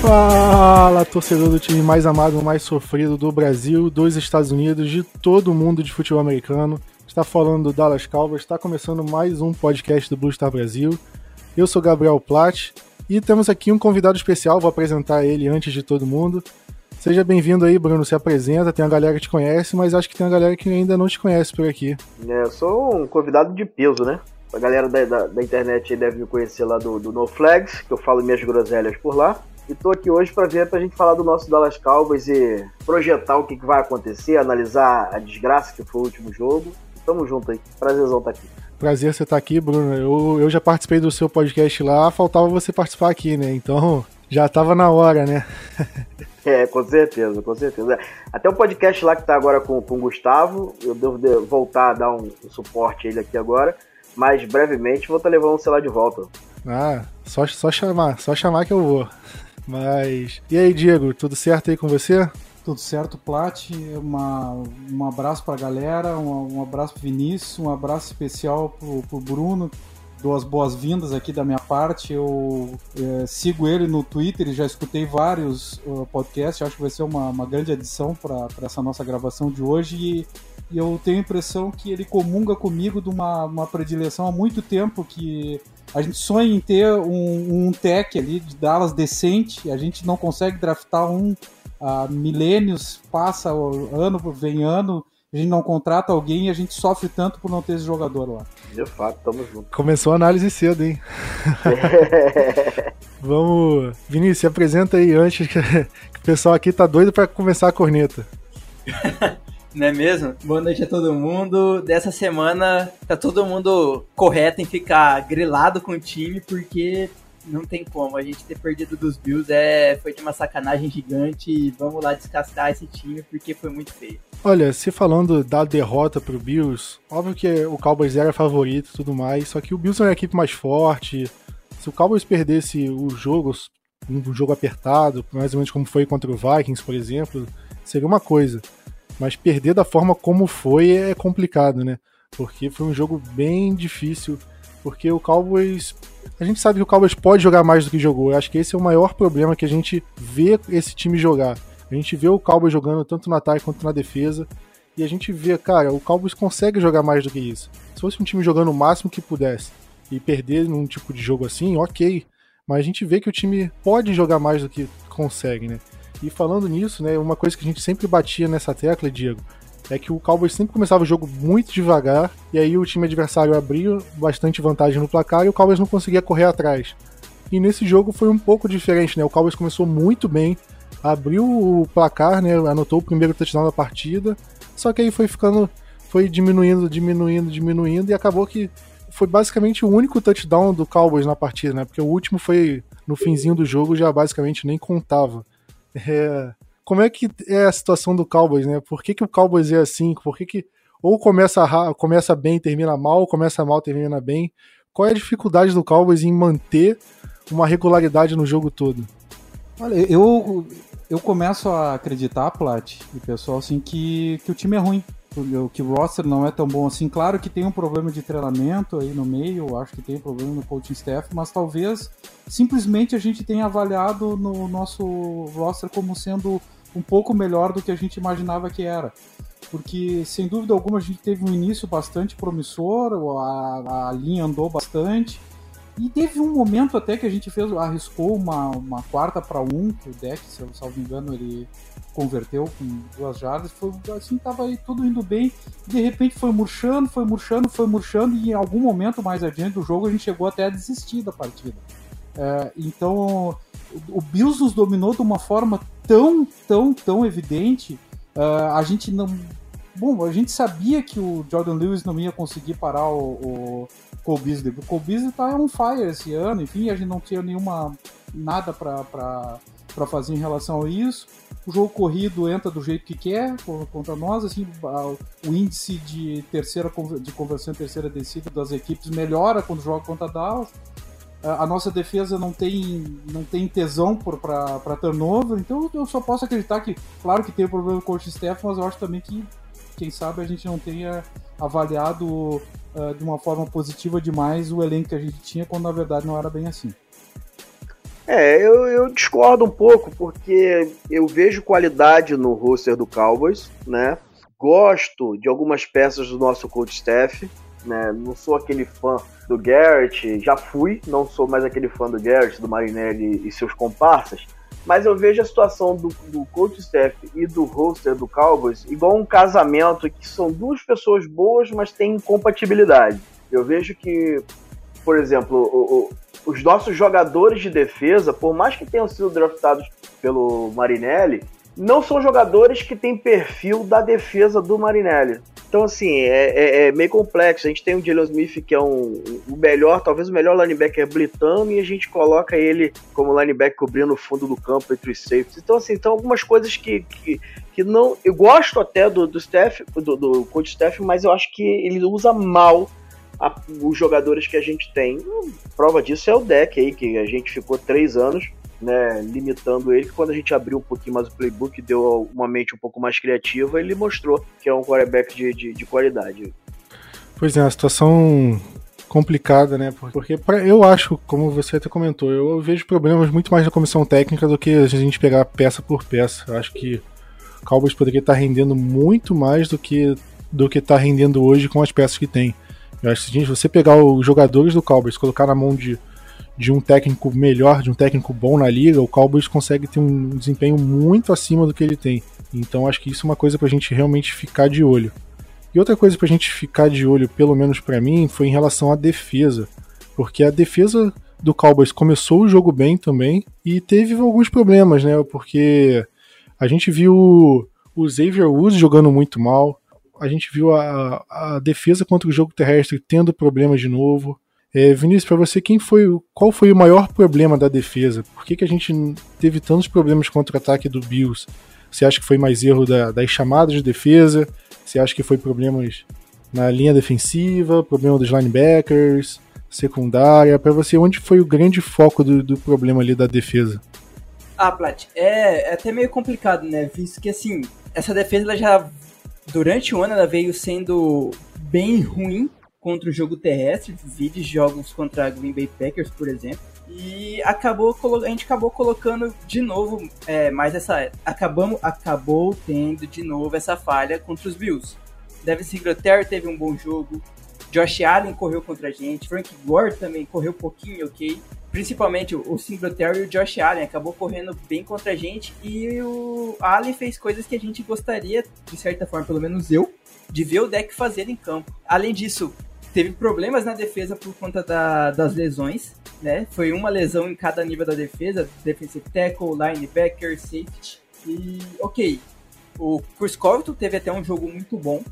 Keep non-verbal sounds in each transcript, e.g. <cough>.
Fala, torcedor do time mais amado, mais sofrido do Brasil, dos Estados Unidos, de todo mundo de futebol americano. Está falando do Dallas Cowboys, está começando mais um podcast do Blue Star Brasil. Eu sou Gabriel Platt e temos aqui um convidado especial, vou apresentar ele antes de todo mundo. Seja bem-vindo aí, Bruno, se apresenta, tem uma galera que te conhece, mas acho que tem uma galera que ainda não te conhece por aqui. É, eu sou um convidado de peso, né? A galera da, da, da internet deve me conhecer lá do, do No Flags, que eu falo minhas groselhas por lá. E tô aqui hoje para ver pra gente falar do nosso Dallas Cowboys e projetar o que, que vai acontecer, analisar a desgraça que foi o último jogo. Tamo junto aí. Prazerzão estar tá aqui. Prazer você estar tá aqui, Bruno. Eu, eu já participei do seu podcast lá, faltava você participar aqui, né? Então já tava na hora, né? <laughs> é, com certeza, com certeza. Até o podcast lá que tá agora com, com o Gustavo, eu devo voltar a dar um, um suporte a ele aqui agora, mas brevemente vou estar tá levando o celular de volta. Ah, só, só chamar, só chamar que eu vou. Mas. E aí, Diego, tudo certo aí com você? Tudo certo, Plat. Uma, um abraço pra galera, um, um abraço pro Vinícius, um abraço especial pro, pro Bruno. Dou as boas-vindas aqui da minha parte. Eu é, sigo ele no Twitter e já escutei vários uh, podcasts. Acho que vai ser uma, uma grande adição para essa nossa gravação de hoje. E, e, eu tenho a impressão que ele comunga comigo de uma, uma predileção há muito tempo que a gente sonha em ter um, um tech ali de Dallas decente, a gente não consegue draftar um há milênios, passa ano, vem ano, a gente não contrata alguém e a gente sofre tanto por não ter esse jogador lá. De fato, tamo junto. Começou a análise cedo, hein? <laughs> Vamos. Vinícius, se apresenta aí antes que, que o pessoal aqui tá doido para começar a corneta. <laughs> Não é mesmo? Boa noite a todo mundo. Dessa semana tá todo mundo correto em ficar grilado com o time, porque não tem como. A gente ter perdido dos Bills é, foi de uma sacanagem gigante. Vamos lá descascar esse time, porque foi muito feio. Olha, se falando da derrota pro Bills, óbvio que o Cowboys era favorito e tudo mais, só que o Bills é uma equipe mais forte. Se o Cowboys perdesse os jogos, um jogo apertado, mais ou menos como foi contra o Vikings, por exemplo, seria uma coisa. Mas perder da forma como foi é complicado, né? Porque foi um jogo bem difícil. Porque o Cowboys. A gente sabe que o Cowboys pode jogar mais do que jogou. Eu acho que esse é o maior problema que a gente vê esse time jogar. A gente vê o Cowboys jogando tanto no ataque quanto na defesa. E a gente vê, cara, o Cowboys consegue jogar mais do que isso. Se fosse um time jogando o máximo que pudesse e perder num tipo de jogo assim, ok. Mas a gente vê que o time pode jogar mais do que consegue, né? E falando nisso, né, uma coisa que a gente sempre batia nessa tecla, Diego, é que o Cowboys sempre começava o jogo muito devagar, e aí o time adversário abria bastante vantagem no placar e o Cowboys não conseguia correr atrás. E nesse jogo foi um pouco diferente, né? O Cowboys começou muito bem, abriu o placar, né? Anotou o primeiro touchdown da partida, só que aí foi ficando, foi diminuindo, diminuindo, diminuindo, e acabou que foi basicamente o único touchdown do Cowboys na partida, né? Porque o último foi no finzinho do jogo, já basicamente nem contava. É, como é que é a situação do Cowboys, né? Por que, que o Cowboys é assim? Por que, que ou começa, começa bem e termina mal, ou começa mal e termina bem? Qual é a dificuldade do Cowboys em manter uma regularidade no jogo todo? Olha, eu, eu começo a acreditar, Plat, e pessoal, assim, que, que o time é ruim que o roster não é tão bom assim. Claro que tem um problema de treinamento aí no meio, acho que tem um problema no coaching staff, mas talvez simplesmente a gente tenha avaliado no nosso roster como sendo um pouco melhor do que a gente imaginava que era. Porque, sem dúvida alguma, a gente teve um início bastante promissor, a, a linha andou bastante, E teve um momento até que a gente fez, arriscou uma, uma quarta para um, que o deck, se eu não me engano, ele converteu com duas jardas, foi assim, tava aí tudo indo bem, de repente foi murchando, foi murchando, foi murchando, e em algum momento mais adiante do jogo a gente chegou até a desistir da partida. É, então o Bills nos dominou de uma forma tão, tão, tão evidente, uh, a gente não. Bom, a gente sabia que o Jordan Lewis não ia conseguir parar o, o Cole Beasley. O Cole Beasley tá on fire esse ano, enfim, a gente não tinha nenhuma nada para fazer em relação a isso o jogo corrido entra do jeito que quer contra nós, assim, o índice de terceira de conversão terceira descida das equipes melhora quando joga contra Dallas. A nossa defesa não tem, não tem tesão para turnover, então eu só posso acreditar que, claro que tem o problema do coach Steph, mas eu acho também que, quem sabe, a gente não tenha avaliado uh, de uma forma positiva demais o elenco que a gente tinha, quando na verdade não era bem assim. É, eu, eu, discordo um pouco, porque eu vejo qualidade no roster do Cowboys, né? Gosto de algumas peças do nosso coach staff, né? Não sou aquele fã do Garrett, já fui, não sou mais aquele fã do Garrett, do Marinelli e seus comparsas, mas eu vejo a situação do, do coach staff e do roster do Cowboys igual um casamento que são duas pessoas boas, mas têm incompatibilidade. Eu vejo que, por exemplo, o, os nossos jogadores de defesa, por mais que tenham sido draftados pelo Marinelli, não são jogadores que têm perfil da defesa do Marinelli. Então, assim, é, é, é meio complexo. A gente tem o Jalen Smith, que é um, o melhor, talvez o melhor linebacker blitando, e a gente coloca ele como linebacker cobrindo o fundo do campo entre os safeties. Então, assim, então algumas coisas que, que, que não. Eu gosto até do, do Steph, do, do coach Steph, mas eu acho que ele usa mal a, os jogadores que a gente tem. Prova disso é o deck aí, que a gente ficou três anos né, limitando ele, que quando a gente abriu um pouquinho mais o playbook, deu uma mente um pouco mais criativa, ele mostrou que é um quarterback de, de, de qualidade. Pois é, a situação complicada, né? Porque pra, eu acho, como você até comentou, eu vejo problemas muito mais na comissão técnica do que a gente pegar peça por peça. Eu acho que o Cowboys poderia estar rendendo muito mais do que do que está rendendo hoje com as peças que tem. Eu acho que se você pegar os jogadores do Cowboys, colocar na mão de, de um técnico melhor, de um técnico bom na liga, o Cowboys consegue ter um desempenho muito acima do que ele tem. Então acho que isso é uma coisa pra gente realmente ficar de olho. E outra coisa pra gente ficar de olho, pelo menos para mim, foi em relação à defesa. Porque a defesa do Cowboys começou o jogo bem também e teve alguns problemas, né? Porque a gente viu o Xavier Woods jogando muito mal, a gente viu a, a defesa contra o jogo terrestre tendo problemas de novo. É, Vinícius, para você, quem foi, qual foi o maior problema da defesa? Por que, que a gente teve tantos problemas contra o ataque do Bills? Você acha que foi mais erro da, das chamadas de defesa? Você acha que foi problemas na linha defensiva, problema dos linebackers, secundária? Para você, onde foi o grande foco do, do problema ali da defesa? Ah, Plat, é, é até meio complicado, né? Visto que assim, essa defesa ela já durante o ano ela veio sendo bem ruim contra o jogo terrestre, vídeos jogos contra a Green Bay Packers, por exemplo. E acabou a gente acabou colocando de novo é, mais essa acabamos acabou tendo de novo essa falha contra os Bills. Devin Singletary teve um bom jogo, Josh Allen correu contra a gente, Frank Gore também correu um pouquinho, ok principalmente o Singletary e o Josh Allen acabou correndo bem contra a gente e o Allen fez coisas que a gente gostaria, de certa forma, pelo menos eu, de ver o deck fazer em campo. Além disso, teve problemas na defesa por conta da, das lesões, né? Foi uma lesão em cada nível da defesa, defensive tackle, linebacker, safety. E, ok, o Chris Covington teve até um jogo muito bom,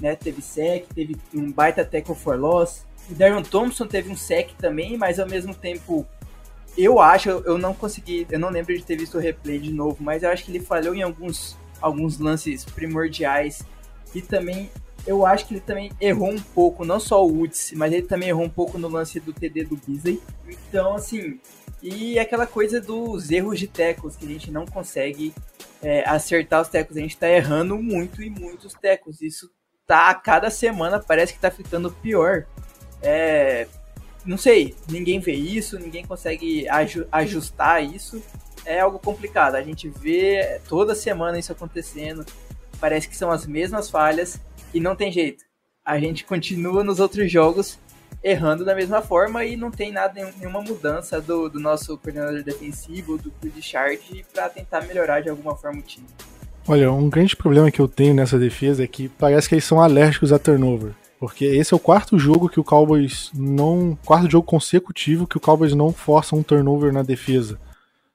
né? Teve sec, teve um baita tackle for loss, o Darren Thompson teve um sec também, mas ao mesmo tempo eu acho, eu não consegui, eu não lembro de ter visto o replay de novo, mas eu acho que ele falhou em alguns, alguns lances primordiais e também eu acho que ele também errou um pouco, não só o Woods, mas ele também errou um pouco no lance do TD do Beasley. Então, assim, e aquela coisa dos erros de tecos, que a gente não consegue é, acertar os tecos, a gente tá errando muito e muitos tecos. Isso tá a cada semana, parece que tá ficando pior. É, não sei, ninguém vê isso, ninguém consegue ajustar isso. É algo complicado. A gente vê toda semana isso acontecendo. Parece que são as mesmas falhas e não tem jeito. A gente continua nos outros jogos errando da mesma forma e não tem nada, nenhuma mudança do, do nosso coordenador defensivo, do, Chart, para tentar melhorar de alguma forma o time. Olha, um grande problema que eu tenho nessa defesa é que parece que eles são alérgicos a turnover. Porque esse é o quarto jogo que o Cowboys não. Quarto jogo consecutivo que o Cowboys não força um turnover na defesa.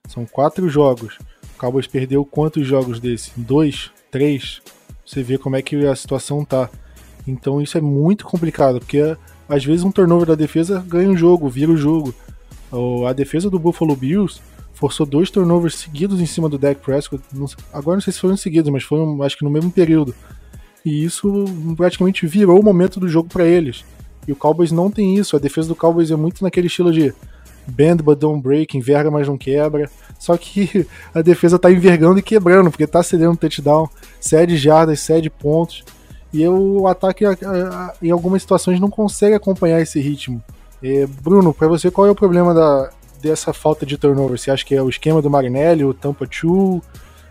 São quatro jogos. O Cowboys perdeu quantos jogos desse? Dois? Três? Você vê como é que a situação tá. Então isso é muito complicado, porque às vezes um turnover da defesa ganha o um jogo, vira o jogo. A defesa do Buffalo Bills forçou dois turnovers seguidos em cima do Dak Prescott. Agora não sei se foram seguidos, mas foram acho que no mesmo período. E isso praticamente virou o momento do jogo para eles. E o Cowboys não tem isso. A defesa do Cowboys é muito naquele estilo de bend but don't break, enverga mas não quebra. Só que <laughs> a defesa tá envergando e quebrando, porque tá cedendo touchdown, cede jardas, cede pontos. E o ataque, em algumas situações, não consegue acompanhar esse ritmo. É, Bruno, para você, qual é o problema da, dessa falta de turnover? Você acha que é o esquema do Marinelli, o Tampa 2?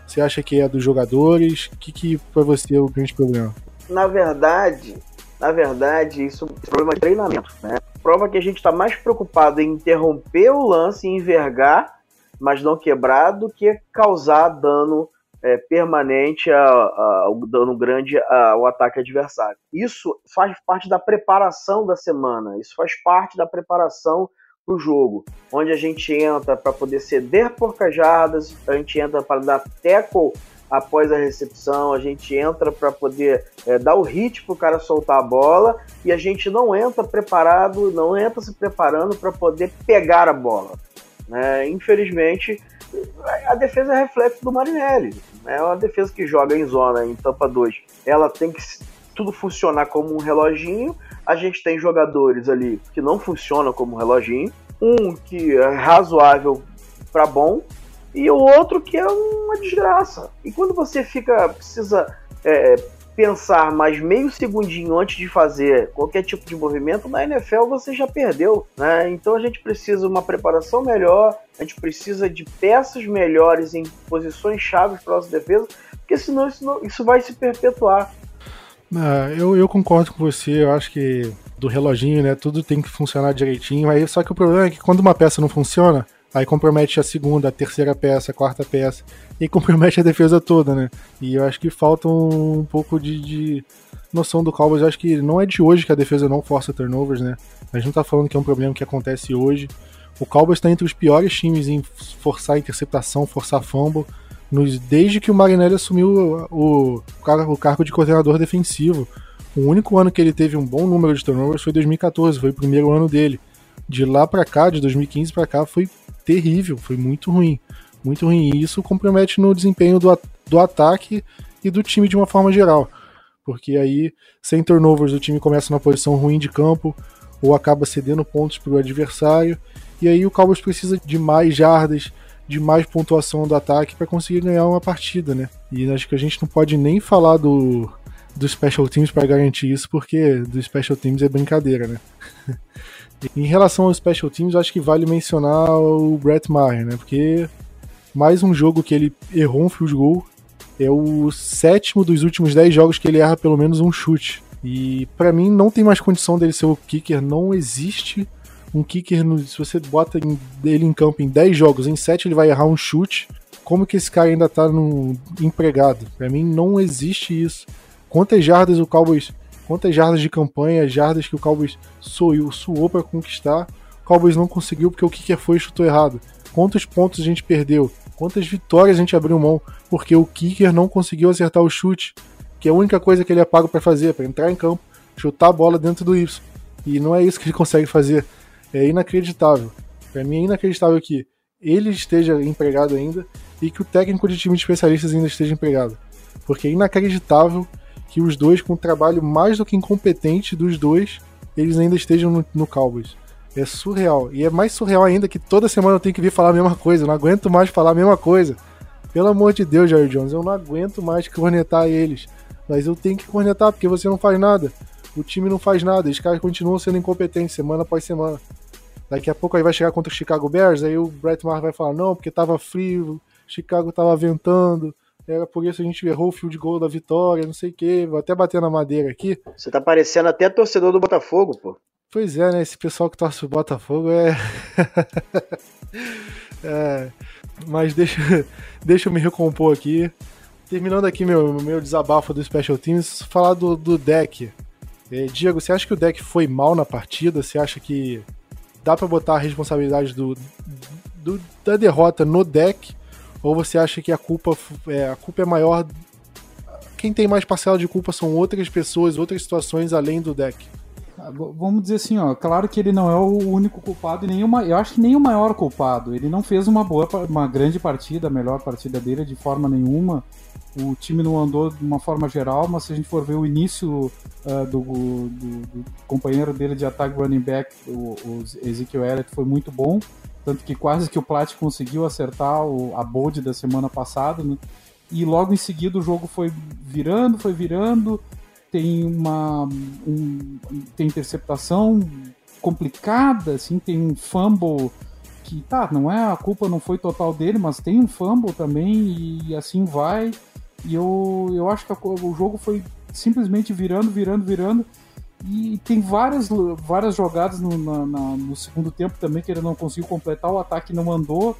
Você acha que é dos jogadores? O que, que para você é o grande problema? Na verdade, na verdade, isso é um problema de treinamento, né? Prova que a gente está mais preocupado em interromper o lance, envergar, mas não quebrar, do que causar dano é, permanente, a, a, o dano grande ao ataque adversário. Isso faz parte da preparação da semana, isso faz parte da preparação para o jogo, onde a gente entra para poder ceder porcajadas, a gente entra para dar tackle após a recepção, a gente entra para poder é, dar o hit para o cara soltar a bola e a gente não entra preparado, não entra se preparando para poder pegar a bola. Né? Infelizmente, a defesa é reflexo do Marinelli. É uma defesa que joga em zona, em tampa 2. Ela tem que tudo funcionar como um reloginho. A gente tem jogadores ali que não funcionam como um reloginho. Um que é razoável para bom e o outro que é uma desgraça. E quando você fica precisa é, pensar mais meio segundinho antes de fazer qualquer tipo de movimento, na NFL você já perdeu. Né? Então a gente precisa de uma preparação melhor, a gente precisa de peças melhores em posições chaves para nossa defesa, porque senão isso, isso vai se perpetuar. Ah, eu, eu concordo com você, eu acho que do reloginho, né? Tudo tem que funcionar direitinho. Aí, só que o problema é que quando uma peça não funciona, aí compromete a segunda, a terceira peça, a quarta peça, e compromete a defesa toda, né? E eu acho que falta um, pouco de, de, noção do Cowboys. Eu acho que não é de hoje que a defesa não força turnovers, né? A gente não tá falando que é um problema que acontece hoje. O Cowboys está entre os piores times em forçar interceptação, forçar fumble, nos, desde que o Marinelli assumiu o, o, o cargo de coordenador defensivo. O único ano que ele teve um bom número de turnovers foi 2014, foi o primeiro ano dele. De lá para cá, de 2015 para cá, foi terrível, foi muito ruim. Muito ruim. E isso compromete no desempenho do, do ataque e do time de uma forma geral. Porque aí, sem turnovers, o time começa numa posição ruim de campo, ou acaba cedendo pontos para o adversário, e aí o Cowboys precisa de mais jardas, de mais pontuação do ataque para conseguir ganhar uma partida, né? E acho que a gente não pode nem falar do, do Special Teams para garantir isso, porque do Special Teams é brincadeira, né? <laughs> em relação ao Special Teams, acho que vale mencionar o Brett Maher, né? Porque mais um jogo que ele errou um field goal, é o sétimo dos últimos dez jogos que ele erra pelo menos um chute. E para mim não tem mais condição dele ser o kicker, não existe um kicker, no, se você bota ele em campo em 10 jogos, em 7 ele vai errar um chute. Como que esse cara ainda tá no, empregado? Para mim não existe isso. Quantas jardas o Cowboys, quantas jardas de campanha, jardas que o Cowboys suou, suou para conquistar, o Cowboys não conseguiu porque o kicker foi e chutou errado. Quantos pontos a gente perdeu? Quantas vitórias a gente abriu mão porque o kicker não conseguiu acertar o chute, que é a única coisa que ele é pago para fazer, para entrar em campo, chutar a bola dentro do Y. E não é isso que ele <laughs> consegue fazer é inacreditável. Para mim é inacreditável que ele esteja empregado ainda e que o técnico de time de especialistas ainda esteja empregado. Porque é inacreditável que os dois, com um trabalho mais do que incompetente dos dois, eles ainda estejam no, no Cowboys. É surreal. E é mais surreal ainda que toda semana eu tenho que vir falar a mesma coisa. Eu não aguento mais falar a mesma coisa. Pelo amor de Deus, Jair Jones, eu não aguento mais cornetar eles. Mas eu tenho que cornetar porque você não faz nada. O time não faz nada. Os caras continuam sendo incompetentes semana após semana. Daqui a pouco aí vai chegar contra o Chicago Bears, aí o Brett Maher vai falar, não, porque tava frio, Chicago tava ventando, era por isso a gente errou o field goal da vitória, não sei o quê. Vou até bater na madeira aqui. Você tá parecendo até torcedor do Botafogo, pô. Pois é, né? Esse pessoal que torce o Botafogo é. <laughs> é. Mas deixa, <laughs> deixa eu me recompor aqui. Terminando aqui meu, meu desabafo do Special Teams, falar do, do deck. É, Diego, você acha que o deck foi mal na partida? Você acha que dá para botar a responsabilidade do, do, da derrota no deck? Ou você acha que a culpa é, a culpa é maior? Quem tem mais parcela de culpa são outras pessoas, outras situações além do deck? Ah, vamos dizer assim, ó, claro que ele não é o único culpado nenhuma, eu acho que nem o maior culpado. Ele não fez uma boa, uma grande partida, a melhor partida dele de forma nenhuma. O time não andou de uma forma geral, mas se a gente for ver o início uh, do, do, do, companheiro dele de ataque running back, o, o Ezekiel Elliott, foi muito bom. Tanto que quase que o Plat conseguiu acertar o, a bold da semana passada, né? E logo em seguida o jogo foi virando, foi virando. Tem uma um, tem interceptação complicada, assim, tem um fumble que tá, não é a culpa não foi total dele, mas tem um fumble também e assim vai. E eu, eu acho que a, o jogo foi simplesmente virando, virando, virando. E tem várias, várias jogadas no, na, na, no segundo tempo também que ele não conseguiu completar, o ataque não andou.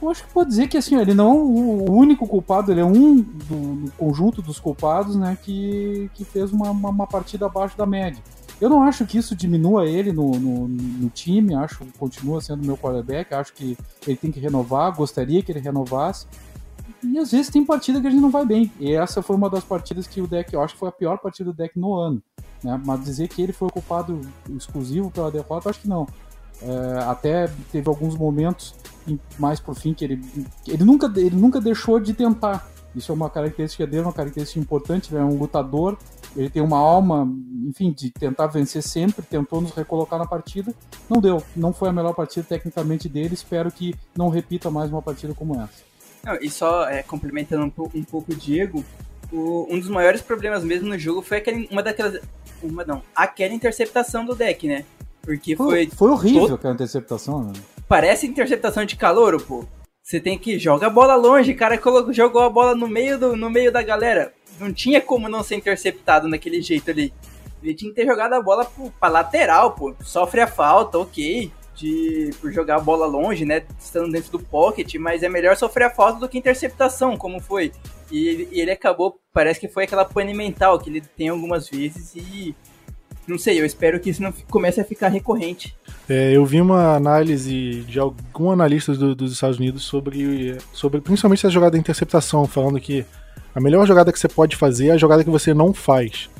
Eu acho que pode dizer que assim, ele não é o único culpado, ele é um do, do conjunto dos culpados né, que, que fez uma, uma, uma, partida abaixo da média. Eu não acho que isso diminua ele no, no, no time, acho que continua sendo meu quarterback, acho que ele tem que renovar, gostaria que ele renovasse, e às vezes tem partida que a gente não vai bem. E essa foi uma das partidas que o deck, eu acho que foi a pior partida do deck no ano. Né? Mas dizer que ele foi ocupado exclusivo pela derrota, acho que não. É, até teve alguns momentos mais pro fim que ele, ele, nunca, ele nunca deixou de tentar. Isso é uma característica dele, uma característica importante. Ele é um lutador, ele tem uma alma, enfim, de tentar vencer sempre. Tentou nos recolocar na partida, não deu. Não foi a melhor partida tecnicamente dele. Espero que não repita mais uma partida como essa. Não, e só é, complementando um, um pouco o Diego, o, um dos maiores problemas mesmo no jogo foi aquele, uma daquelas. Uma não, aquela interceptação do deck, né? Porque foi. Foi, horrível aquela interceptação, né? Parece interceptação de calor, pô. Você tem que jogar a bola longe, o cara colocou, jogou a bola no meio, do, no meio da galera. Não tinha como não ser interceptado naquele jeito ali. Ele tinha que ter jogado a bola pro, pra lateral, pô. Sofre a falta, ok de por jogar a bola longe, né, estando dentro do pocket, mas é melhor sofrer a falta do que interceptação, como foi. E, e ele acabou, parece que foi aquela pane mental que ele tem algumas vezes e não sei, eu espero que isso não comece a ficar recorrente. É, eu vi uma análise de algum analista do, dos Estados Unidos sobre, sobre principalmente essa jogada de interceptação, falando que a melhor jogada que você pode fazer é a jogada que você não faz.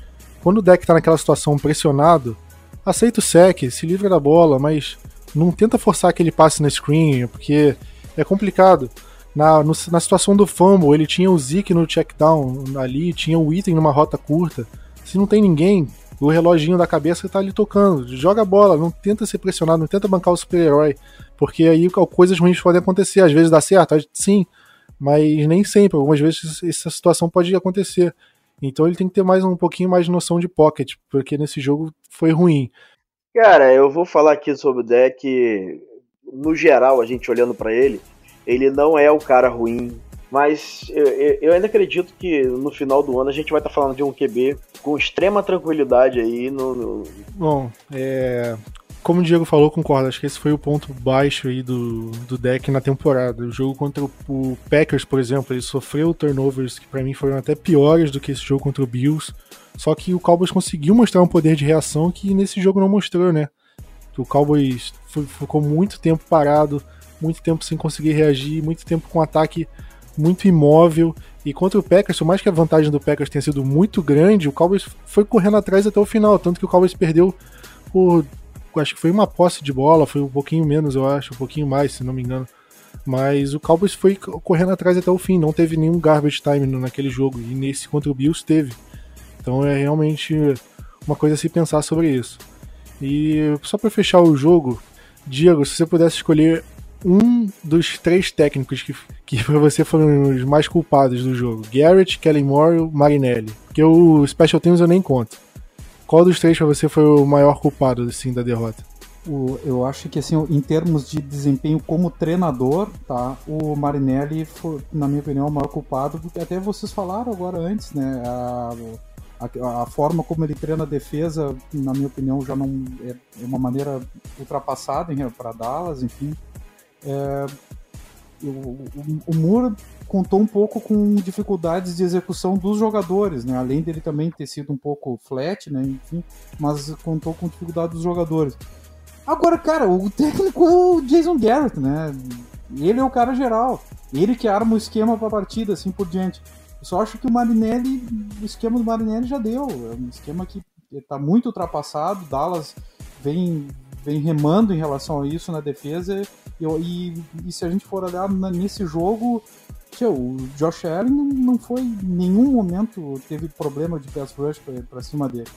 Quando o deck está naquela situação pressionado, aceita o sec, se livra da bola, mas não tenta forçar aquele passe na screen, porque é complicado. Na, no, na situação do fumble, ele tinha o Zeke no checkdown ali, tinha o item numa rota curta. Se não tem ninguém, o reloginho da cabeça tá ali tocando. Joga a bola, não tenta ser pressionado, não tenta bancar o super-herói. Porque aí coisas ruins podem acontecer. Às vezes dá certo, sim, mas nem sempre. Algumas vezes essa situação pode acontecer. Então ele tem que ter mais um pouquinho mais de noção de pocket, porque nesse jogo foi ruim. Cara, eu vou falar aqui sobre o deck. No geral, a gente olhando para ele, ele não é o cara ruim. Mas eu, ainda acredito que no final do ano a gente vai estar tá falando de um QB com extrema tranquilidade aí no. no... Bom, é, como o Diego falou, concordo. Acho que esse foi o ponto baixo aí do, do deck na temporada. O jogo contra o Packers, por exemplo, ele sofreu turnovers que para mim foram até piores do que esse jogo contra o Bills. Só que o Cowboys conseguiu mostrar um poder de reação que nesse jogo não mostrou, né? O Cowboys ficou muito tempo parado, muito tempo sem conseguir reagir, muito tempo com um ataque muito imóvel. E contra o Packers, por mais que a vantagem do Packers tenha sido muito grande, o Cowboys foi correndo atrás até o final. Tanto que o Cowboys perdeu por. Acho que foi uma posse de bola, foi um pouquinho menos, eu acho, um pouquinho mais, se não me engano. Mas o Cowboys foi correndo atrás até o fim, não teve nenhum garbage time naquele jogo. E nesse contra o Bills teve. Então é realmente uma coisa a se pensar sobre isso. E só para fechar o jogo, Diego, se você pudesse escolher um dos três técnicos que, que para você foram os mais culpados do jogo, Garrett, Kelly Moore Marinelli, porque o Special Teams eu nem conto. Qual dos três para você foi o maior culpado assim da derrota? Eu acho que assim, em termos de desempenho como treinador, tá, o Marinelli foi, na minha opinião, o maior culpado, porque até vocês falaram agora antes, né, a, A, a, forma como ele treina a defesa, na minha opinião, já não é, é uma maneira ultrapassada para Dallas, enfim. É, o, o, o Moore contou um pouco com dificuldades de execução dos jogadores, né? Além dele também ter sido um pouco flat, né? Enfim, mas contou com dificuldade dos jogadores. Agora, cara, o técnico é o Jason Garrett, né? Ele é o cara geral. Ele que arma o esquema para a partida, assim por diante. Eu só acho que o Marinelli, o esquema do Marinelli já deu. É um esquema que está muito ultrapassado. Dallas vem, vem remando em relação a isso na defesa. E, e, e se a gente for olhar nesse jogo, tio, o Josh Allen não foi em nenhum momento teve problema de pass rush para cima dele.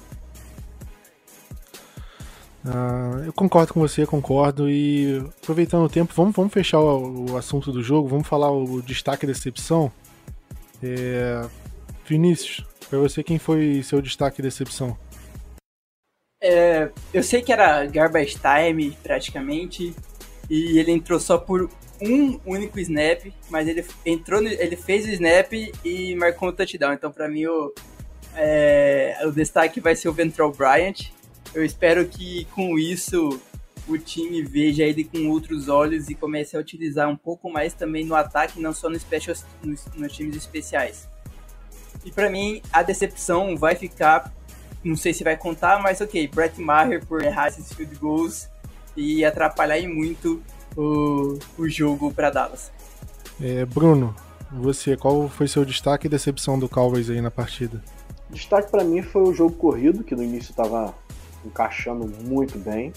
Uh, eu concordo com você, concordo. E aproveitando o tempo, vamos, vamos fechar o, o assunto do jogo, vamos falar o destaque da decepção. É... Vinícius, para você, quem foi seu destaque da decepção? É, eu sei que era garbage time, praticamente, e ele entrou só por um único snap, mas ele entrou, ele fez o snap e marcou um touchdown. Então, para mim, o, é, o destaque vai ser o Ventral Bryant, eu espero que com isso o time veja ele com outros olhos e comece a utilizar um pouco mais também no ataque, não só no special, nos, nos times especiais. E para mim, a decepção vai ficar, não sei se vai contar, mas ok, Brett Maher por errar esses field goals e atrapalhar muito o, o jogo para Dallas. É, Bruno, você, qual foi seu destaque e decepção do Cowboys aí na partida? Destaque para mim foi o jogo corrido, que no início estava encaixando muito bem.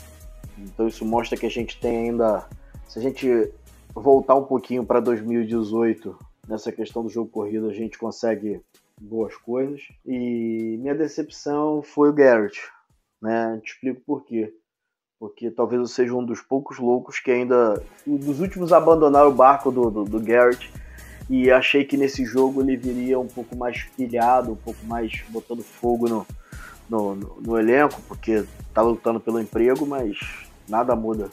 Então isso mostra que a gente tem ainda. Se a gente voltar um pouquinho para 2018 nessa questão do jogo corrido, a gente consegue boas coisas. E minha decepção foi o Garrett. Né? Te explico por quê. Porque talvez eu seja um dos poucos loucos que ainda. Um dos últimos a abandonar o barco do, do, do Garrett. E achei que nesse jogo ele viria um pouco mais pilhado, um pouco mais botando fogo no, no, no, no, elenco, porque tá lutando pelo emprego, mas nada muda,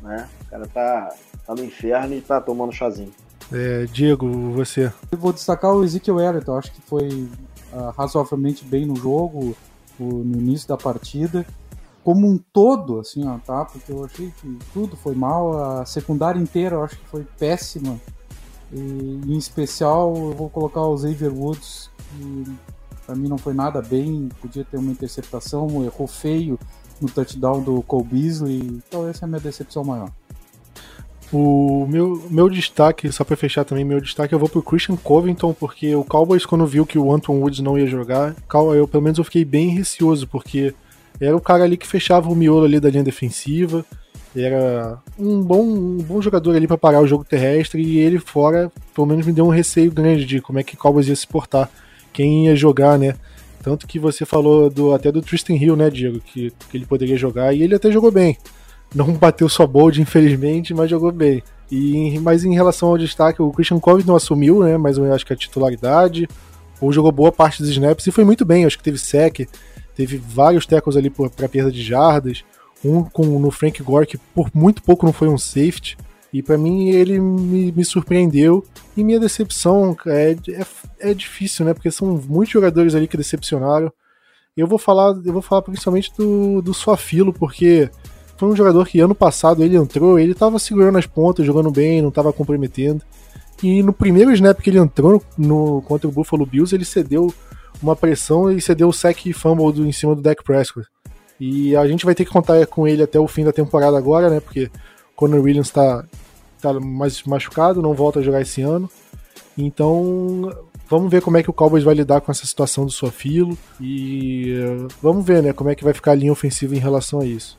né? O cara tá, tá no inferno e tá tomando chazinho. É, Diego, você? Eu vou destacar o Ezekiel Elliott, acho que foi uh, razoavelmente bem no jogo, o, no início da partida. Como um todo, assim, ó, tá? Porque eu achei que tudo foi mal, a secundária inteira eu acho que foi péssima. E, em especial, eu vou colocar o Xavier Woods, que para mim não foi nada bem, podia ter uma interceptação, errou feio no touchdown do Cole Beasley, então essa é a minha decepção maior. O meu, meu destaque, só para fechar também, meu destaque eu vou pro Christian Covington, porque o Cowboys, quando viu que o Anton Woods não ia jogar, eu pelo menos eu fiquei bem receoso, porque era o cara ali que fechava o miolo ali da linha defensiva, era um bom, um bom jogador ali para parar o jogo terrestre, e ele fora, pelo menos me deu um receio grande de como é que o Cowboys ia se portar quem ia jogar, né? Tanto que você falou do, até do Tristan Hill, né, Diego, que, que ele poderia jogar, e ele até jogou bem. Não bateu sua bold, infelizmente, mas jogou bem. E, mas em relação ao destaque, o Christian Covington assumiu, né, mas eu acho que a titularidade, ou jogou boa parte dos snaps e foi muito bem, acho que teve sec, teve vários tackles ali para perda de jardas, um com no Frank Gore que por muito pouco não foi um safety. E para mim ele me, me, surpreendeu. E minha decepção é, é, é, difícil, né? Porque são muitos jogadores ali que decepcionaram. Eu vou falar, eu vou falar principalmente do, do Suafilo, porque foi um jogador que ano passado ele entrou, ele tava segurando as pontas, jogando bem, não tava comprometendo. E no primeiro snap que ele entrou no, contra o Buffalo Bills, ele cedeu uma pressão e cedeu o sec fumble do, em cima do Dak Prescott. E a gente vai ter que contar com ele até o fim da temporada agora, né? Porque Conor Williams está tá mais machucado, não volta a jogar esse ano. Então, vamos ver como é que o Cowboys vai lidar com essa situação do Suafilo e uh, vamos ver, né, como é que vai ficar a linha ofensiva em relação a isso.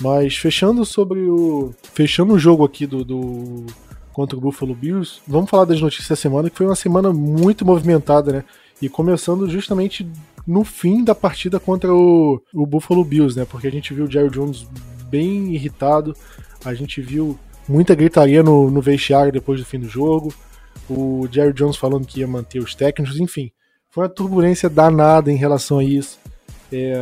Mas fechando sobre o fechando o jogo aqui do, do contra o Buffalo Bills, vamos falar das notícias da semana, que foi uma semana muito movimentada, né? E começando justamente no fim da partida contra o, o Buffalo Bills, né? Porque a gente viu o Jerry Jones bem irritado, a gente viu muita gritaria no, no vestiário depois do fim do jogo, o Jerry Jones falando que ia manter os técnicos, enfim. Foi uma turbulência danada em relação a isso. É,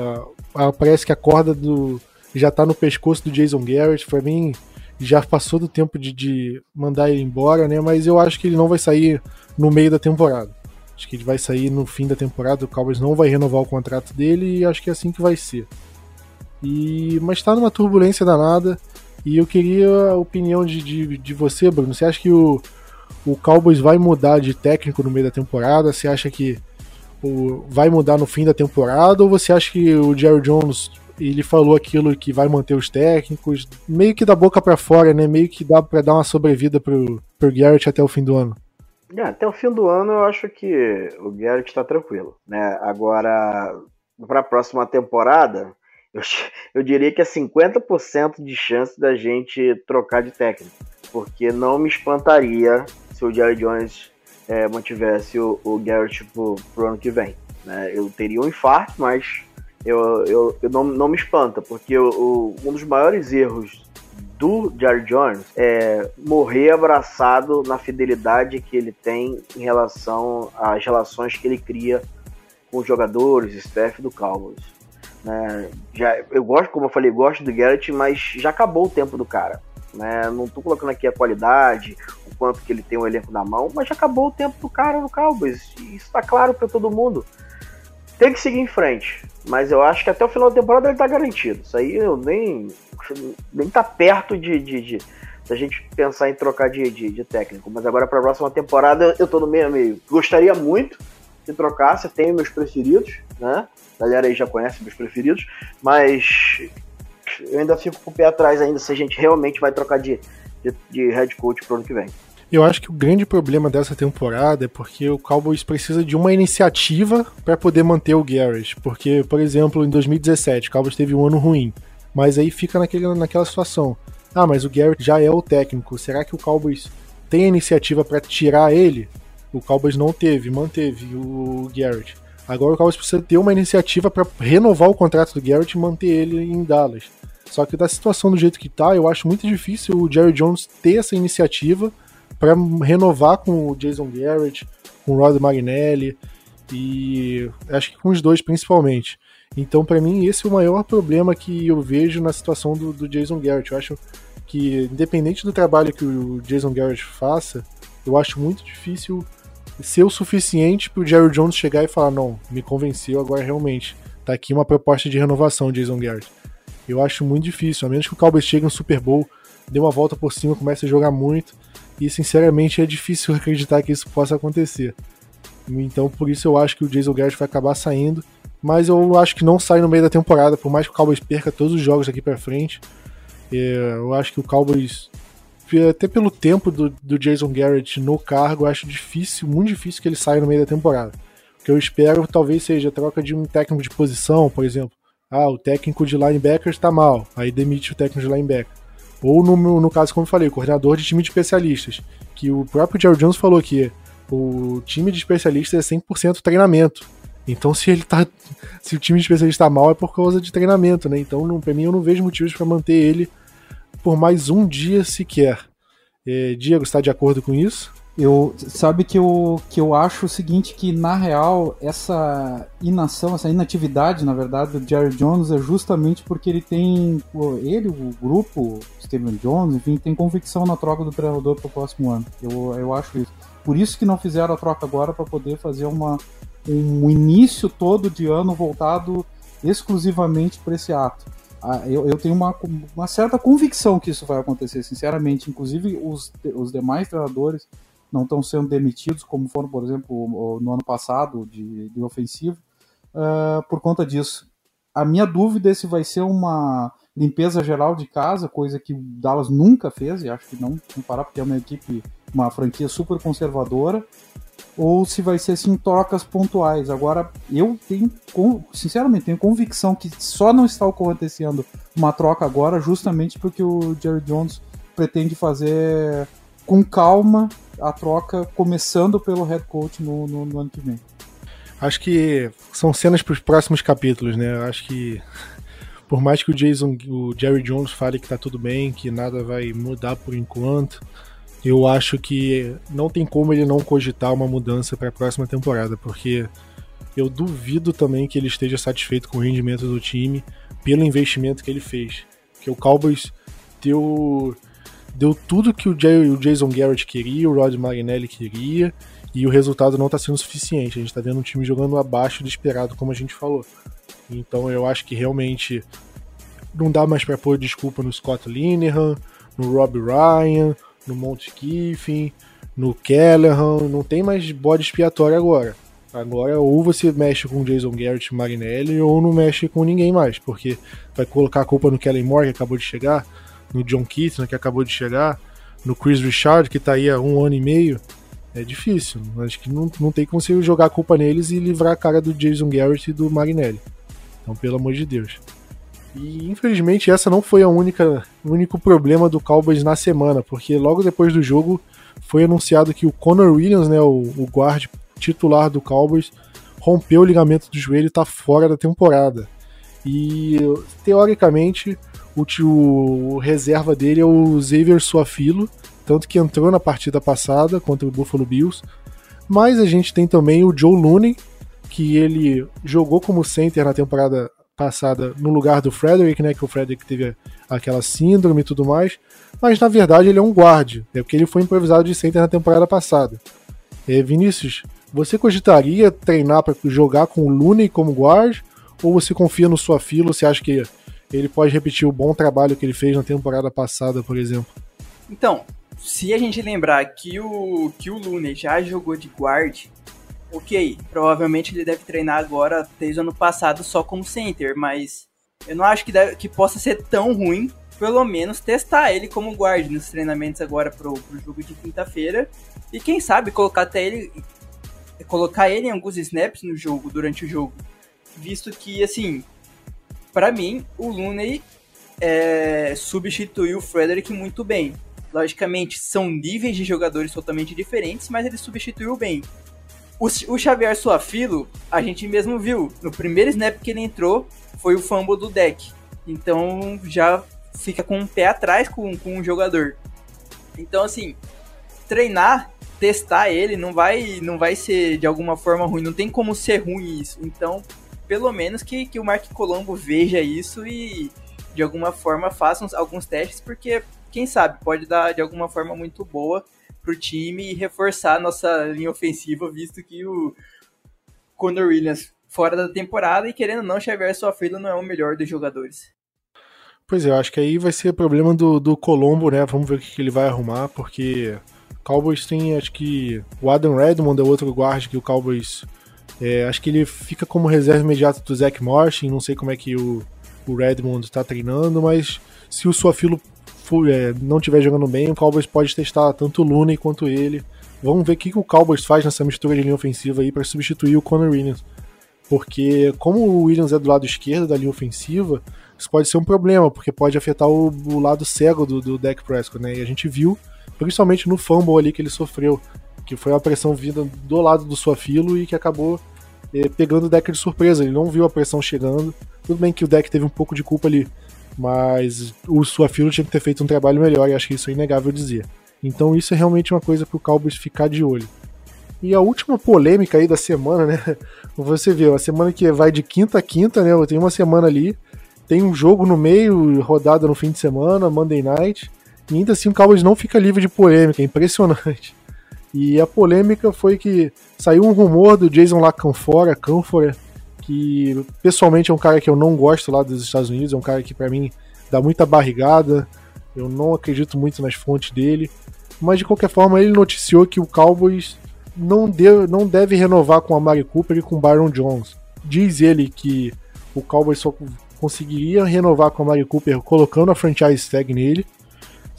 parece que a corda do, já tá no pescoço do Jason Garrett. Para mim, já passou do tempo de, de, mandar ele embora, né? Mas eu acho que ele não vai sair no meio da temporada. Acho que ele vai sair no fim da temporada, o Cowboys não vai renovar o contrato dele e acho que é assim que vai ser. E, mas está numa turbulência danada e eu queria a opinião de, de, de você, Bruno. Você acha que o, o Cowboys vai mudar de técnico no meio da temporada? Você acha que o, vai mudar no fim da temporada? Ou você acha que o Jerry Jones ele falou aquilo que vai manter os técnicos, meio que da boca para fora, né? Meio que dá para dar uma sobrevida pro, pro Garrett até o fim do ano. É, até o fim do ano eu acho que o Garrett está tranquilo, né? Agora, para a próxima temporada, <laughs> eu, eu diria que é 50% de chance da gente trocar de técnico, porque não me espantaria se o Jerry Jones é, mantivesse o, o Garrett pro, pro ano que vem. Né? Eu teria um infarto, mas eu, eu, eu não, não me espanta, porque o, um dos maiores erros do Jerry Jones é morrer abraçado na fidelidade que ele tem em relação às relações que ele cria com os jogadores, staff do Cowboys. Né? Já, eu gosto, como eu falei, gosto do Garrett, mas já acabou o tempo do cara. Né? Não tô colocando aqui a qualidade, o quanto que ele tem o elenco na mão, mas já acabou o tempo do cara no Cowboys. Isso tá claro para todo mundo tem que seguir em frente. Mas eu acho que até o final da temporada ele tá garantido. Isso aí eu nem, nem tá perto de, de, de da gente pensar em trocar de, de, de técnico. Mas agora para a próxima temporada eu tô no meio a meio. Gostaria muito de trocar, você tem meus preferidos, né? A galera aí já conhece meus preferidos, mas eu ainda fico com o pé atrás ainda se a gente realmente vai trocar de, de, de head coach pro ano que vem. Eu acho que o grande problema dessa temporada é porque o Cowboys precisa de uma iniciativa para poder manter o Garrett. Porque, por exemplo, em 2017, o Cowboys teve um ano ruim. Mas aí fica naquele, naquela situação. Ah, mas o Garrett já é o técnico. Será que o Cowboys tem a iniciativa para tirar ele? O Cowboys não teve, manteve o Garrett. Agora o Cowboys precisa ter uma iniciativa para renovar o contrato do Garrett e manter ele em Dallas. Só que da situação do jeito que tá, eu acho muito difícil o Jerry Jones ter essa iniciativa para renovar com o Jason Garrett, com o Rod Marinelli e acho que com os dois principalmente. Então, para mim, esse é o maior problema que eu vejo na situação do, do, Jason Garrett. Eu acho que, independente do trabalho que o Jason Garrett faça, eu acho muito difícil ser o suficiente para o Jerry Jones chegar e falar: não, me convenceu, agora realmente tá aqui uma proposta de renovação, Jason Garrett. Eu acho muito difícil, a menos que o Cowboys chegue no Super Bowl, dê uma volta por cima, comece a jogar muito e sinceramente é difícil <laughs> acreditar que isso possa acontecer. Então por isso eu acho que o Jason Garrett vai acabar saindo, mas eu acho que não sai no meio da temporada, por mais que o Cowboys perca todos os jogos aqui para frente. É, eu acho que o Cowboys, até pelo tempo do, do Jason Garrett no cargo, eu acho difícil, muito difícil que ele saia no meio da temporada. O que eu espero talvez seja a troca de um técnico de posição, por exemplo. Ah, o técnico de linebackers está mal, aí demite o técnico de linebacker. Ou no, no caso, como eu falei, coordenador de time de especialistas. Que o próprio Jerry Jones falou que o time de especialistas é 100% treinamento. Então, se ele tá. <laughs> Se o time de especialista tá mal, é por causa de treinamento, né? Então, não, pra mim, eu não vejo motivos para manter ele por mais um dia sequer. É, Diego, está de acordo com isso? Eu sabe que eu, que eu acho o seguinte que na real essa inação, essa inatividade, na verdade, do Jerry Jones é justamente porque ele tem ele, o grupo, Steven Jones, enfim, tem convicção na troca do treinador para o próximo ano. Eu, eu acho isso. Por isso que não fizeram a troca agora para poder fazer uma um início todo de ano voltado exclusivamente para esse ato. Ah, eu, eu, tenho uma, uma certa convicção que isso vai acontecer, sinceramente. Inclusive, os, os demais treinadores não estão sendo demitidos, como foram, por exemplo, no ano passado, de, de ofensivo, uh, por conta disso. A minha dúvida é se vai ser uma limpeza geral de casa, coisa que o Dallas nunca fez, e acho que não comparar, porque é uma equipe, uma franquia super conservadora, ou se vai ser assim trocas pontuais. Agora, eu tenho, sinceramente, tenho convicção que só não está acontecendo uma troca agora, justamente porque o Jerry Jones pretende fazer com calma a troca, começando pelo head coach no, no, no ano que vem. Acho que são cenas para os próximos capítulos, né? Acho que por mais que o Jason, o Jerry Jones fale que tá tudo bem, que nada vai mudar por enquanto, eu acho que não tem como ele não cogitar uma mudança para a próxima temporada, porque eu duvido também que ele esteja satisfeito com o rendimento do time pelo investimento que ele fez. Que o Cowboys deu deu tudo que o, o Jason Garrett queria, o Rod Marinelli queria, e o resultado não está sendo suficiente. A gente está vendo um time jogando abaixo do esperado, como a gente falou. Então eu acho que realmente não dá mais para pôr desculpa no Scott Linehan, no Rob Ryan, no Monte Kiffin, no Callahan, não tem mais bode expiatório agora. Agora ou você mexe com Jason Garrett e Marinelli ou não mexe com ninguém mais, porque vai colocar a culpa no Kellen Moore, que acabou de chegar, no John Keaton, que acabou de chegar, no Chris Richard, que tá aí há um ano e meio. É difícil. Acho que não, não tem como você jogar a culpa neles e livrar a cara do Jason Garrett e do Marinelli. Então, pelo amor de Deus. E infelizmente essa não foi a única o único problema do Cowboys na semana, porque logo depois do jogo foi anunciado que o Connor Williams, né, o, o guard titular do Cowboys, rompeu o ligamento do joelho e está fora da temporada. E teoricamente o, o, reserva dele é o Xavier Suafilo, tanto que entrou na partida passada contra o Buffalo Bills. Mas a gente tem também o Joe Looney, que ele jogou como center na temporada passada no lugar do Frederick, né? Que o Frederick teve aquela síndrome e tudo mais. Mas na verdade ele é um guard, é porque ele foi improvisado de center na temporada passada. É, Vinícius, você cogitaria treinar para jogar com o Looney como guard? Ou você confia no sua fila? Você acha que ele pode repetir o bom trabalho que ele fez na temporada passada, por exemplo? Então, se a gente lembrar que o, que o Looney já jogou de guard, ok, provavelmente ele deve treinar agora desde o ano passado só como center, mas eu não acho que, deve, que possa ser tão ruim, pelo menos testar ele como guard nos treinamentos agora pro, pro jogo de quinta-feira. E quem sabe colocar até ele. Colocar ele em alguns snaps no jogo, durante o jogo. Visto que, assim, para mim, o Looney é, substituiu o Frederick muito bem. Logicamente, são níveis de jogadores totalmente diferentes, mas ele substituiu bem. O, o Xavier Suafilo, a gente mesmo viu. No primeiro snap que ele entrou, foi o fumble do deck. Então já fica com um pé atrás com, com o jogador. Então, assim, treinar, testar ele não vai, não vai ser de alguma forma ruim. Não tem como ser ruim isso. Então, pelo menos que, que o Mark Colombo veja isso e de alguma forma faça alguns testes, porque quem sabe pode dar de alguma forma muito boa pro time e reforçar nossa linha ofensiva, visto que o Conor Williams fora da temporada e querendo ou não, Xavier Sofrido não é o melhor dos jogadores. Pois é, eu acho que aí vai ser problema do, do Colombo, né? Vamos ver o que, que ele vai arrumar, porque Cowboys tem, acho que o Adam Redmond é outro guarda que o Cowboys. É, acho que ele fica como reserva imediata do Zach Martin. Não sei como é que o, o Redmond está treinando, mas se o Suafilo é, não estiver jogando bem, o Cowboys pode testar tanto o Looney quanto ele. Vamos ver o que, que o Cowboys faz nessa mistura de linha ofensiva aí para substituir o Conor Williams. Porque, como o Williams é do lado esquerdo da linha ofensiva, isso pode ser um problema, porque pode afetar o, o lado cego do, do Dak Prescott, né? E a gente viu, principalmente no fumble ali que ele sofreu, que foi uma pressão vinda do lado do Suafilo e que acabou é, pegando o Deck de surpresa. Ele não viu a pressão chegando. Tudo bem que o Deck teve um pouco de culpa ali, mas o Suafilo tinha que ter feito um trabalho melhor e acho que isso é inegável dizer. Então isso é realmente uma coisa para o Cowboys ficar de olho. E a última polêmica aí da semana, né? <laughs> Você vê, a semana que vai de quinta a quinta, né? Tem uma semana ali, tem um jogo no meio, rodada no fim de semana, Monday Night, e ainda assim o Cowboys não fica livre de polêmica, é impressionante. E a polêmica foi que saiu um rumor do Jason Lacanfora, Canfora, que pessoalmente é um cara que eu não gosto lá dos Estados Unidos, é um cara que para mim dá muita barrigada, eu não acredito muito nas fontes dele, mas de qualquer forma ele noticiou que o Cowboys não, deu, não deve renovar com a Mari Cooper e com o Byron Jones. Diz ele que o Cowboys só conseguiria renovar com a Mari Cooper colocando a franchise tag nele,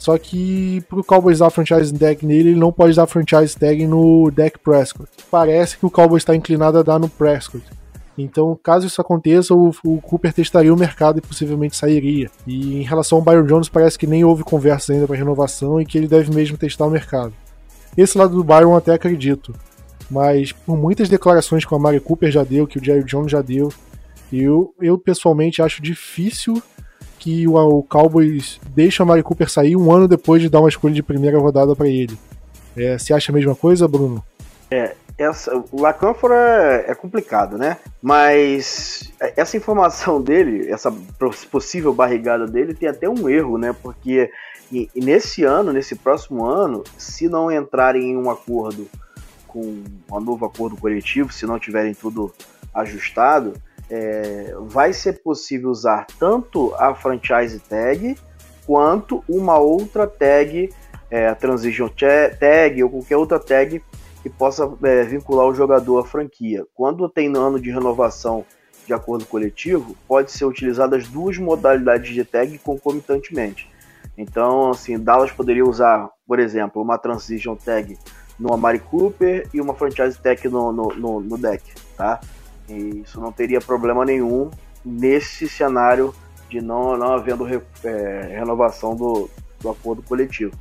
só que pro Cowboys dar franchise tag nele, ele não pode dar franchise tag no Dak Prescott. Parece que o Cowboys está inclinado a dar no Prescott. Então, caso isso aconteça, o, o, Cooper testaria o mercado e possivelmente sairia. E em relação ao Byron Jones, parece que nem houve conversas ainda para renovação e que ele deve mesmo testar o mercado. Esse lado do Byron até acredito, mas por muitas declarações que o Amari Cooper já deu, que o Jerry Jones já deu, eu, eu pessoalmente acho difícil que o, Cowboys deixe o Amari Cooper sair um ano depois de dar uma escolha de primeira rodada para ele. É, você acha a mesma coisa, Bruno? É, essa, o Lacanfora é complicado, né? Mas essa informação <laughs> dele, essa possível barrigada dele, tem até um erro, né? Porque nesse ano, nesse próximo ano, se não entrarem em um acordo com um novo acordo coletivo, se não tiverem tudo ajustado, é, vai ser possível usar tanto a franchise tag quanto uma outra tag, é, a transition tag ou qualquer outra tag que possa é, vincular o jogador à franquia. Quando tem ano de renovação de acordo coletivo, pode ser utilizada as duas modalidades de tag concomitantemente. Então, assim, Dallas poderia usar, por exemplo, uma transition tag no Amari Cooper e uma franchise tag no, no, no, no deck, tá? E isso não teria problema nenhum nesse cenário de não, não havendo re, é, renovação do, do acordo coletivo.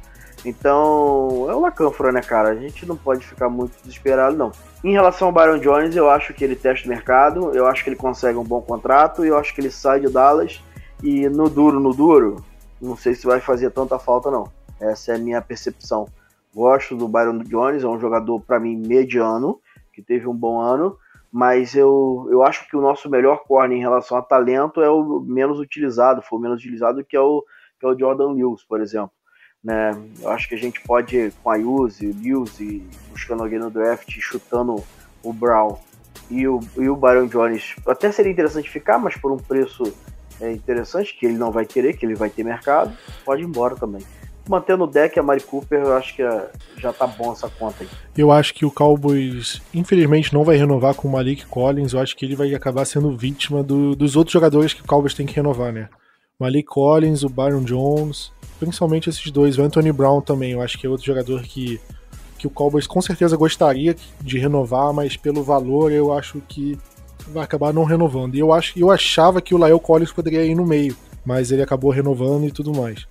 Então, é uma cânfora, né, cara? A gente não pode ficar muito desesperado, não. Em relação ao Byron Jones, eu acho que ele testa o mercado, eu acho que ele consegue um bom contrato, eu acho que ele sai de Dallas e no duro, no duro, não sei se vai fazer tanta falta, não. Essa é a minha percepção. Gosto do Byron Jones, é um jogador, para mim, mediano, que teve um bom ano, mas eu, eu acho que o nosso melhor corner em relação a talento é o menos utilizado, foi o menos utilizado que é o, que é o Jordan Lewis, por exemplo. Né? Eu acho que a gente pode, com a Use, Lewis buscando alguém no draft, chutando o Brown e o, e o Byron Jones, até seria interessante ficar, mas por um preço é interessante, que ele não vai querer, que ele vai ter mercado, pode ir embora também. Mantendo o deck a Mari Cooper, eu acho que é, já tá bom essa conta aí. Eu acho que o Cowboys, infelizmente, não vai renovar com o Malik Collins. Eu acho que ele vai acabar sendo vítima do, dos outros jogadores que o Cowboys tem que renovar, né? Malik Collins, o Byron Jones, principalmente esses dois. O Anthony Brown também, eu acho que é outro jogador que, que o Cowboys com certeza gostaria de renovar, mas pelo valor eu acho que vai acabar não renovando. E eu, acho, eu achava que o Lael Collins poderia ir no meio, mas ele acabou renovando e tudo mais.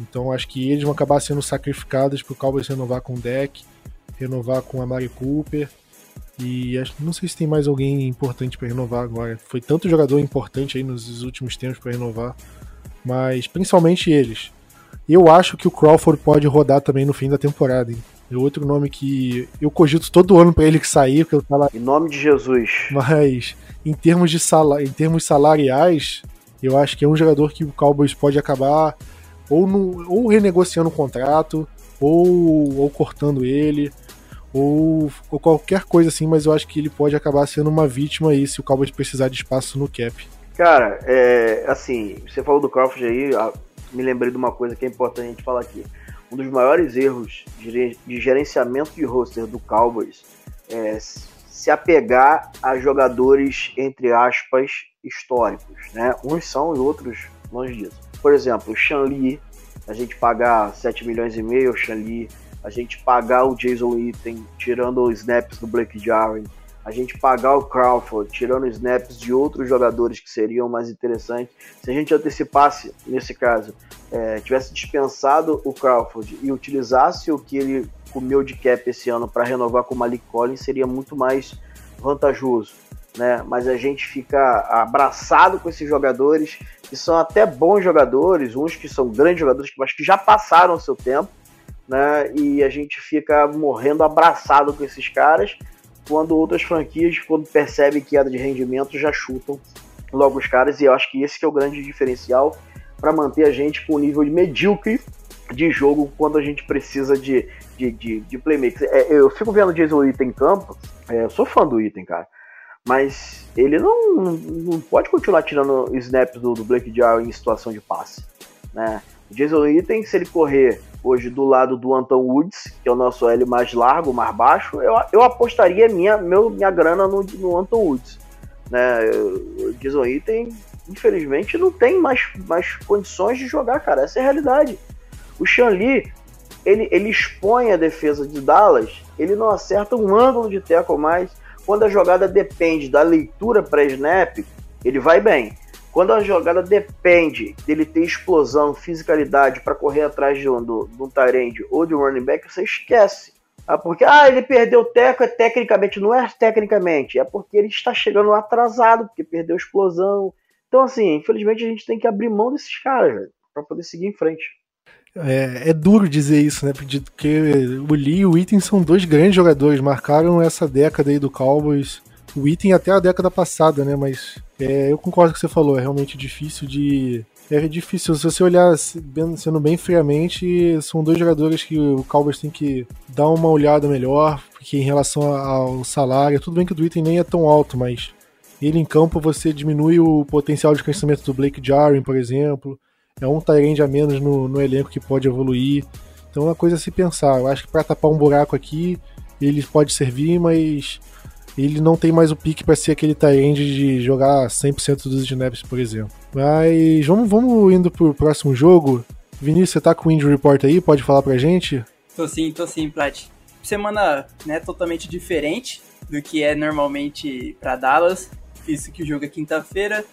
Então acho que eles vão acabar sendo sacrificados pro Cowboys renovar com o deck, renovar com a Mari Cooper. E acho, não sei se tem mais alguém importante para renovar agora. Foi tanto jogador importante aí nos últimos tempos para renovar, mas principalmente eles. Eu acho que o Crawford pode rodar também no fim da temporada. Hein? É outro nome que eu cogito todo ano para ele que sair, porque eu falo. Em nome de Jesus. Mas em termos de sal... em termos salariais, eu acho que é um jogador que o Cowboys pode acabar ou, no... ou renegociando o contrato, ou, ou cortando ele, ou... ou qualquer coisa assim, mas eu acho que ele pode acabar sendo uma vítima aí se o Cowboys precisar de espaço no cap. Cara, é, assim, você falou do Crawford aí, me lembrei de uma coisa que é importante a gente falar aqui um dos maiores erros de gerenciamento de roster do Cowboys é se apegar a jogadores, entre aspas, históricos. Né? Uns são e outros longe disso. Por exemplo, o Shan Lee, a gente pagar 7 milhões e meio ao Shan Lee, a gente pagar o Jason Witten, tirando os snaps do Blake Jarwin, a gente pagar o Crawford, tirando snaps de outros jogadores que seriam mais interessantes. Se a gente antecipasse, nesse caso, é, tivesse dispensado o Crawford e utilizasse o que ele comeu de cap esse ano para renovar com o Malik Collins, seria muito mais vantajoso. Né? Mas a gente fica abraçado com esses jogadores, que são até bons jogadores, uns que são grandes jogadores, mas que já passaram o seu tempo, né? E a gente fica morrendo abraçado com esses caras quando outras franquias, quando percebem queda de rendimento, já chutam logo os caras, e eu acho que esse que é o grande diferencial para manter a gente com o nível de medíocre de jogo quando a gente precisa de, de, de, de playmakers. É, eu fico vendo o Jason Witten em campo, é, eu sou fã do Witten, cara, mas ele não, não pode continuar tirando snaps do, do Blake Jarwin em situação de passe. Né? O Jason Witten, se ele correr hoje do lado do Anton Woods, que é o nosso L mais largo, mais baixo, eu, eu apostaria minha, meu, minha grana no, no Anton Woods. Né? O Jason Witten, infelizmente, não tem mais, mais condições de jogar, cara. Essa é a realidade. O Sean Lee, ele, ele expõe a defesa de Dallas, ele não acerta um ângulo de teco mais. Quando a jogada depende da leitura pré-snap, ele vai bem. Quando a jogada depende dele ter explosão, fisicalidade para correr atrás de um, do, Tyrande ou de um running back, você esquece. Ah, porque ah, ele perdeu o teco, é tecnicamente, não é tecnicamente, é porque ele está chegando atrasado, porque perdeu explosão. Então, assim, infelizmente a gente tem que abrir mão desses caras para poder seguir em frente. É, é, duro dizer isso, né? Porque o Lee e o Item são dois grandes jogadores, marcaram essa década aí do Cowboys o item até a década passada, né? Mas é, eu concordo com o que você falou, é realmente difícil de, é difícil. Se você olhar sendo bem friamente, são dois jogadores que o Cowboys tem que dar uma olhada melhor, porque em relação ao salário, tudo bem que o Twitter nem é tão alto, mas ele em campo você diminui o potencial de crescimento do Blake Jarwin, por exemplo. É um Tyrande a menos no, no elenco que pode evoluir. Então é uma coisa a se pensar. Eu acho que para tapar um buraco aqui, ele pode servir, mas ele não tem mais o pique para ser aquele Tyrande de jogar 100% dos snaps, por exemplo. Mas vamos, vamos indo pro próximo jogo. Vinícius, você tá com o Injury Report aí? Pode falar pra gente? Tô sim, tô sim, Plat. Semana né, totalmente diferente do que é normalmente para Dallas, visto que o jogo é quinta-feira.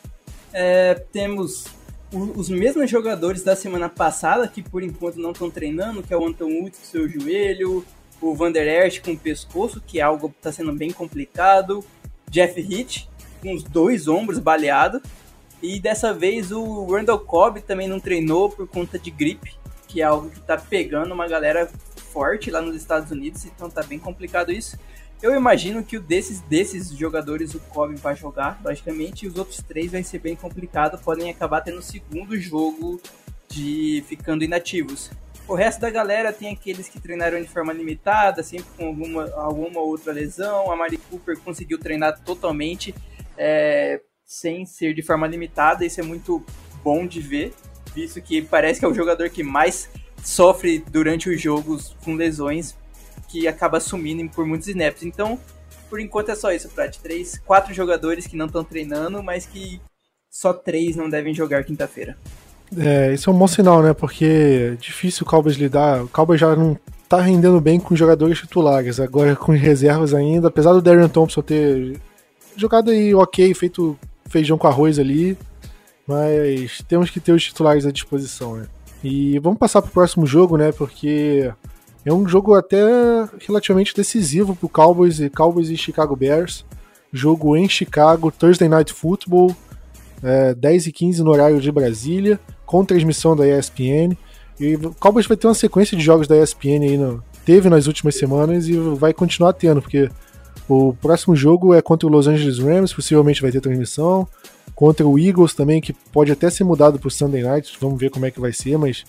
É, temos os mesmos jogadores da semana passada, que por enquanto não estão treinando, que é o Anton Woods com seu joelho, o Van Der Esch com o pescoço, que é algo que está sendo bem complicado, Jeff Hitt com os dois ombros baleados, e dessa vez o Randall Cobb também não treinou por conta de gripe, que é algo que está pegando uma galera forte lá nos Estados Unidos, então tá bem complicado isso. Eu imagino que o desses, desses jogadores o Kobe vai jogar, logicamente, e os outros três vai ser bem complicado, podem acabar tendo o segundo jogo de ficando inativos. O resto da galera tem aqueles que treinaram de forma limitada, sempre com alguma, alguma outra lesão. A Mari Cooper conseguiu treinar totalmente é, sem ser de forma limitada, isso é muito bom de ver, visto que parece que é o jogador que mais sofre durante os jogos com lesões, que acaba sumindo por muitos snaps. Então, por enquanto é só isso, Prat. Três, quatro jogadores que não estão treinando, mas que só três não devem jogar quinta-feira. É, isso é um bom sinal, né? Porque é difícil o Cowboys lidar. O Cowboys já não tá rendendo bem com jogadores titulares, agora com reservas ainda, apesar do Darren Thompson ter jogado aí ok, feito feijão com arroz ali, mas temos que ter os titulares à disposição, né? E vamos passar pro próximo jogo, né? Porque é um jogo até relativamente decisivo pro Cowboys e Cowboys e Chicago Bears. Jogo em Chicago, Thursday Night Football, é, 10 e 15 no horário de Brasília, com transmissão da ESPN. E o Cowboys vai ter uma sequência de jogos da ESPN aí, no, teve nas últimas semanas e vai continuar tendo, porque o próximo jogo é contra o Los Angeles Rams, possivelmente vai ter transmissão. Contra o Eagles também, que pode até ser mudado para Sunday Night, vamos ver como é que vai ser, mas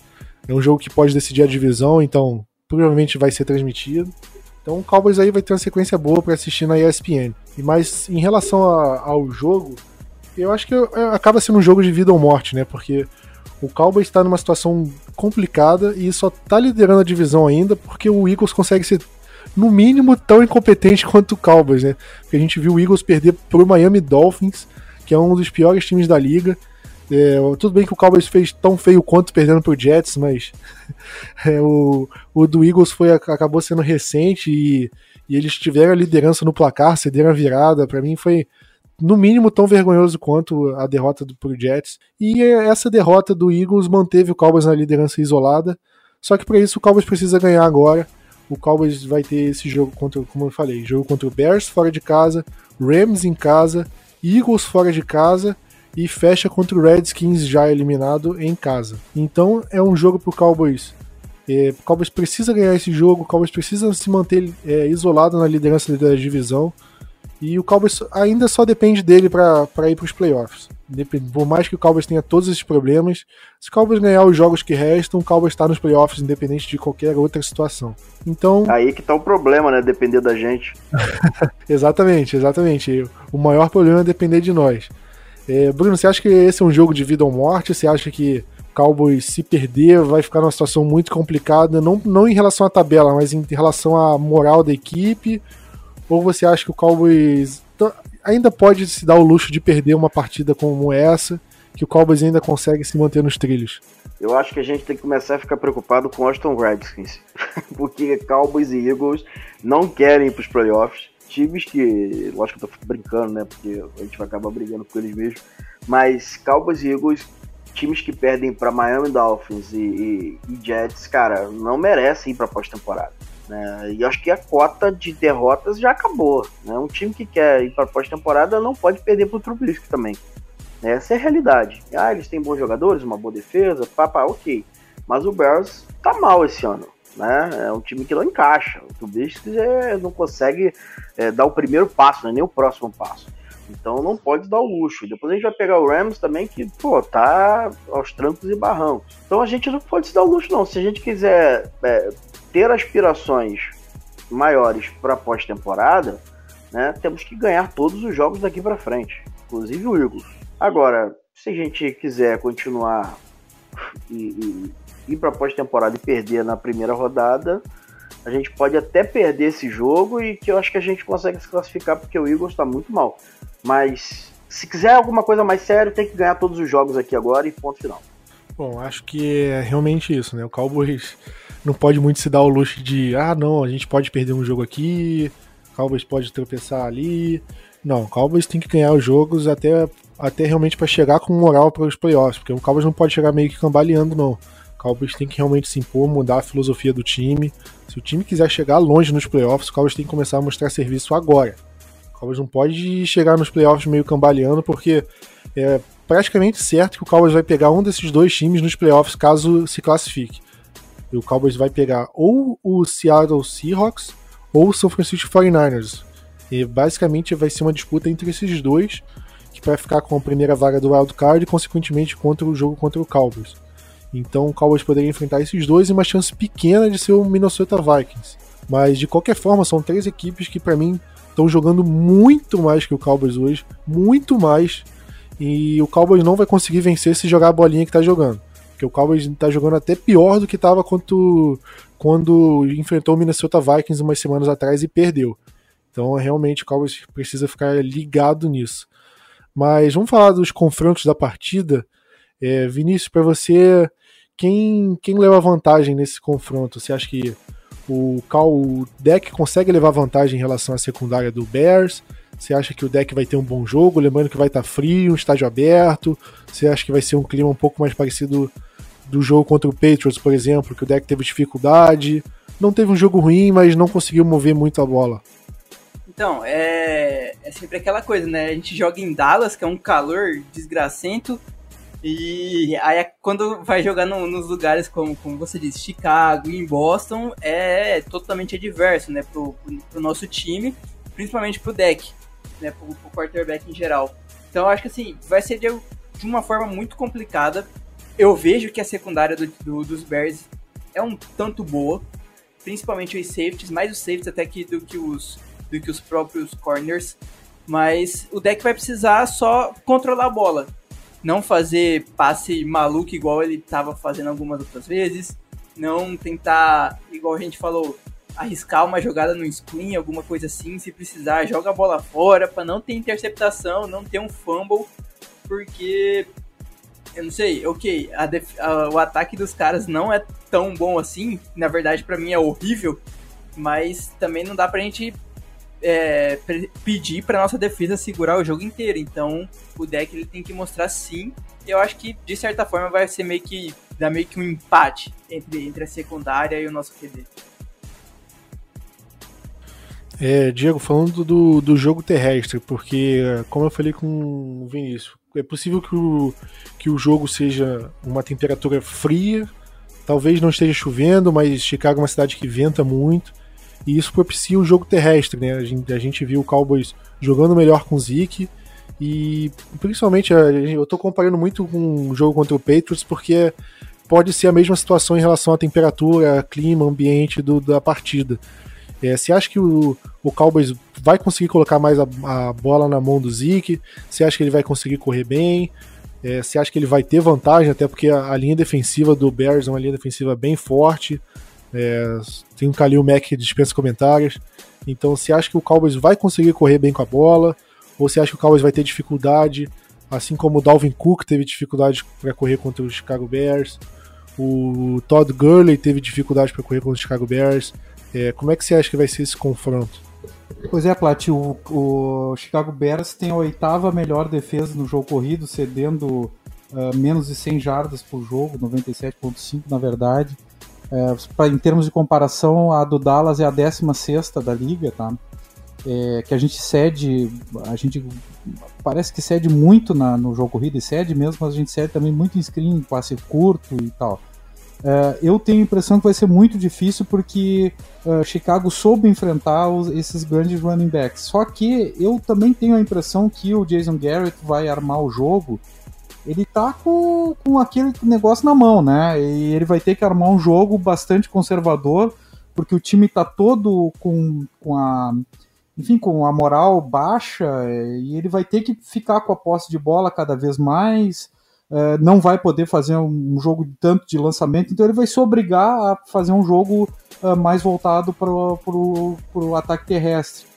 é um jogo que pode decidir a divisão, então provavelmente vai ser transmitido. Então o Cowboys aí vai ter uma sequência boa para assistir na ESPN. E mais em relação a, ao jogo, eu acho que acaba sendo um jogo de vida ou morte, né? Porque o Cowboys está numa situação complicada e só está liderando a divisão ainda porque o Eagles consegue ser no mínimo tão incompetente <laughs> quanto o Cowboys, né? Porque a gente viu o Eagles perder pro Miami Dolphins, que é um dos piores times da liga. É, tudo bem que o Cowboys fez tão feio quanto perdendo pro Jets, mas <laughs> é, o, o do Eagles foi, acabou sendo recente e, e eles tiveram a liderança no placar, cederam a virada. Para mim foi no mínimo tão vergonhoso quanto a derrota do pro Jets. E essa derrota do Eagles manteve o Cowboys na liderança isolada. Só que para isso o Cowboys precisa ganhar agora. O Cowboys vai ter esse jogo contra, como eu falei, jogo contra o Bears fora de casa, Rams em casa, Eagles fora de casa e fecha contra o Redskins já eliminado em casa. Então é um jogo pro Cowboys. É, o Cowboys precisa ganhar esse jogo, o Cowboys precisa se manter é, isolado na liderança da divisão. E o Cowboys ainda só depende dele para ir para os playoffs. Por mais que o Cowboys tenha todos esses problemas, se o Cowboys ganhar os jogos que restam, o Cowboys está nos playoffs, independente de qualquer outra situação. Então. Aí que tá o problema, né? Depender da gente. <laughs> exatamente, exatamente. O maior problema é depender de nós. É, Bruno, você acha que esse é um jogo de vida ou morte? Você acha que o Cowboys, se perder, vai ficar numa situação muito complicada? Não, não em relação à tabela, mas em relação à moral da equipe? Ou você acha que o Cowboys ainda pode se dar o luxo de perder uma partida como essa, que o Cowboys ainda consegue se manter nos trilhos? Eu acho que a gente tem que começar a ficar preocupado com Austin Redskins, <laughs> porque Cowboys e Eagles não querem ir para os playoffs. Times que, lógico que eu tô brincando, né? Porque a gente vai acabar brigando com eles mesmo. Mas Cowboys e Eagles, times que perdem para Miami Dolphins e, e, e Jets, cara, não merecem ir para pós-temporada. Né? E acho que a cota de derrotas já acabou. Né? Um time que quer ir para pós-temporada não pode perder para o Trubisky também. Essa é a realidade. Ah, eles têm bons jogadores, uma boa defesa, papá, ok. Mas o Bears tá mal esse ano. Né? É um time que não encaixa. O Trubisky é, não consegue é, dar o primeiro passo, né? nem o próximo passo. Então não pode dar o luxo. Depois a gente vai pegar o Rams também, que, pô, tá aos trancos e barrancos. Então a gente não pode se dar o luxo, não. Se a gente quiser é, ter aspirações maiores para pós-temporada, né, temos que ganhar todos os jogos daqui para frente, inclusive o Eagles. Agora, se a gente quiser continuar <laughs> e, e ir para pós-temporada e perder na primeira rodada, a gente pode até perder esse jogo e que eu acho que a gente consegue se classificar porque o Eagles está muito mal. Mas se quiser alguma coisa mais séria, tem que ganhar todos os jogos aqui agora e ponto final. Bom, acho que é realmente isso, né? O Cowboys não pode muito se dar o luxo de, ah, não, a gente pode perder um jogo aqui, o Cowboys pode tropeçar ali. Não, o Cowboys tem que ganhar os jogos até, até realmente para chegar com moral para os playoffs, porque o Cowboys não pode chegar meio que cambaleando, não. Cowboys tem que realmente se impor, mudar a filosofia do time. Se o time quiser chegar longe nos playoffs, o Cowboys tem que começar a mostrar serviço agora. O Cowboys não pode chegar nos playoffs meio cambaleando, porque é praticamente certo que o Cowboys vai pegar um desses dois times nos playoffs caso se classifique. E o Cowboys vai pegar ou o Seattle Seahawks ou o São Francisco 49ers. E basicamente vai ser uma disputa entre esses dois, que vai ficar com a primeira vaga do Wild Card e consequentemente contra o jogo contra o Cowboys. Então o Cowboys poderia enfrentar esses dois e uma chance pequena de ser o Minnesota Vikings. Mas de qualquer forma, são três equipes que para mim estão jogando muito mais que o Cowboys hoje, muito mais. E o Cowboys não vai conseguir vencer se jogar a bolinha que tá jogando. Porque o Cowboys tá jogando até pior do que tava quando, quando enfrentou o Minnesota Vikings umas semanas atrás e perdeu. Então, realmente, o Cowboys precisa ficar ligado nisso. Mas vamos falar dos confrontos da partida. É, Vinícius, para você, quem, quem leva vantagem nesse confronto? Você acha que o, o deck consegue levar vantagem em relação à secundária do Bears? Você acha que o deck vai ter um bom jogo? Lembrando que vai estar tá frio, um estádio aberto. Você acha que vai ser um clima um pouco mais parecido do jogo contra o Patriots, por exemplo, que o deck teve dificuldade? Não teve um jogo ruim, mas não conseguiu mover muito a bola. Então, é, é sempre aquela coisa, né? A gente joga em Dallas, que é um calor desgracento, e aí quando vai jogar no, nos lugares como, como você disse, Chicago e em Boston, é totalmente adverso, né, pro, pro nosso time, principalmente pro deck, né, pro, pro quarterback em geral. Então eu acho que assim, vai ser de, de uma forma muito complicada. Eu vejo que a secundária do, do, dos Bears é um tanto boa, principalmente os safeties, mais os safeties até que do que os do que os próprios corners, mas o deck vai precisar só controlar a bola não fazer passe maluco igual ele estava fazendo algumas outras vezes, não tentar, igual a gente falou, arriscar uma jogada no screen, alguma coisa assim, se precisar, joga a bola fora para não ter interceptação, não ter um fumble, porque eu não sei, ok, a a, o ataque dos caras não é tão bom assim, na verdade para mim é horrível, mas também não dá pra gente é, pedir para nossa defesa segurar o jogo inteiro. Então, o deck ele tem que mostrar sim. Eu acho que de certa forma vai ser meio que dar meio que um empate entre, entre a secundária e o nosso QD. É, Diego, falando do, do jogo terrestre, porque, como eu falei com o Vinícius, é possível que o, que o jogo seja uma temperatura fria, talvez não esteja chovendo, mas Chicago é uma cidade que venta muito e isso propicia o jogo terrestre, né? A gente, a gente viu o Cowboys jogando melhor com o Zeke e principalmente eu tô comparando muito com o jogo contra o Patriots porque pode ser a mesma situação em relação à temperatura, clima, ambiente do, da partida. É, você acha que o, o Cowboys vai conseguir colocar mais a, a, bola na mão do Zeke? Você acha que ele vai conseguir correr bem? É, você acha que ele vai ter vantagem, até porque a, a linha defensiva do Bears é uma linha defensiva bem forte. É, tem um Kalil Mack que dispensa comentários. Então, você acha que o Cowboys vai conseguir correr bem com a bola? Ou você acha que o Cowboys vai ter dificuldade, assim como o Dalvin Cook teve dificuldade para correr contra os Chicago Bears? O Todd Gurley teve dificuldade para correr contra os Chicago Bears. É, como é que você acha que vai ser esse confronto? Pois é, Plat, o, o Chicago Bears tem a oitava melhor defesa no jogo corrido, cedendo uh, menos de 100 jardas por jogo, 97.5 na verdade. É, pra, em termos de comparação, a do Dallas é a 16 da liga, tá? É, que a gente cede, a gente parece que cede muito na, no jogo corrido e cede mesmo, mas a gente cede também muito em screen, passe curto e tal. É, eu tenho a impressão que vai ser muito difícil porque uh, Chicago soube enfrentar os, esses grandes running backs. Só que eu também tenho a impressão que o Jason Garrett vai armar o jogo. Ele tá com, com aquele negócio na mão, né? E ele vai ter que armar um jogo bastante conservador, porque o time tá todo com, com a. Enfim, com a moral baixa, e ele vai ter que ficar com a posse de bola cada vez mais é, não vai poder fazer um jogo tanto de lançamento, então ele vai se obrigar a fazer um jogo uh, mais voltado para o ataque terrestre.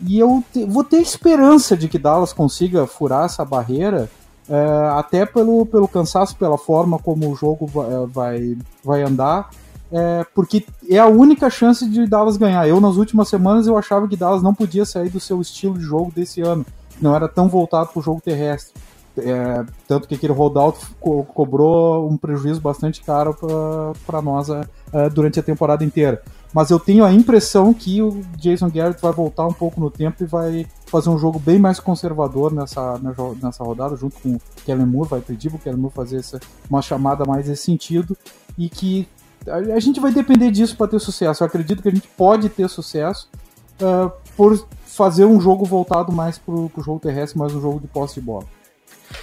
E eu te, vou ter esperança de que Dallas consiga furar essa barreira, uh, até pelo, pelo cansaço, pela forma como o jogo vai, vai, vai andar, é, porque é a única chance de Dallas ganhar. Eu, nas últimas semanas, eu achava que Dallas não podia sair do seu estilo de jogo desse ano, não era tão voltado para o jogo terrestre. É, tanto que aquele holdout co cobrou um prejuízo bastante caro para nós é, é, durante a temporada inteira. Mas eu tenho a impressão que o Jason Garrett vai voltar um pouco no tempo e vai fazer um jogo bem mais conservador nessa, nessa rodada, junto com o Kellen Moore, vai pedir o Kellen Moore fazer essa, uma chamada mais nesse sentido, e que a, a gente vai depender disso para ter sucesso. Eu acredito que a gente pode ter sucesso uh, por fazer um jogo voltado mais para o jogo terrestre, mais um jogo de posse de bola.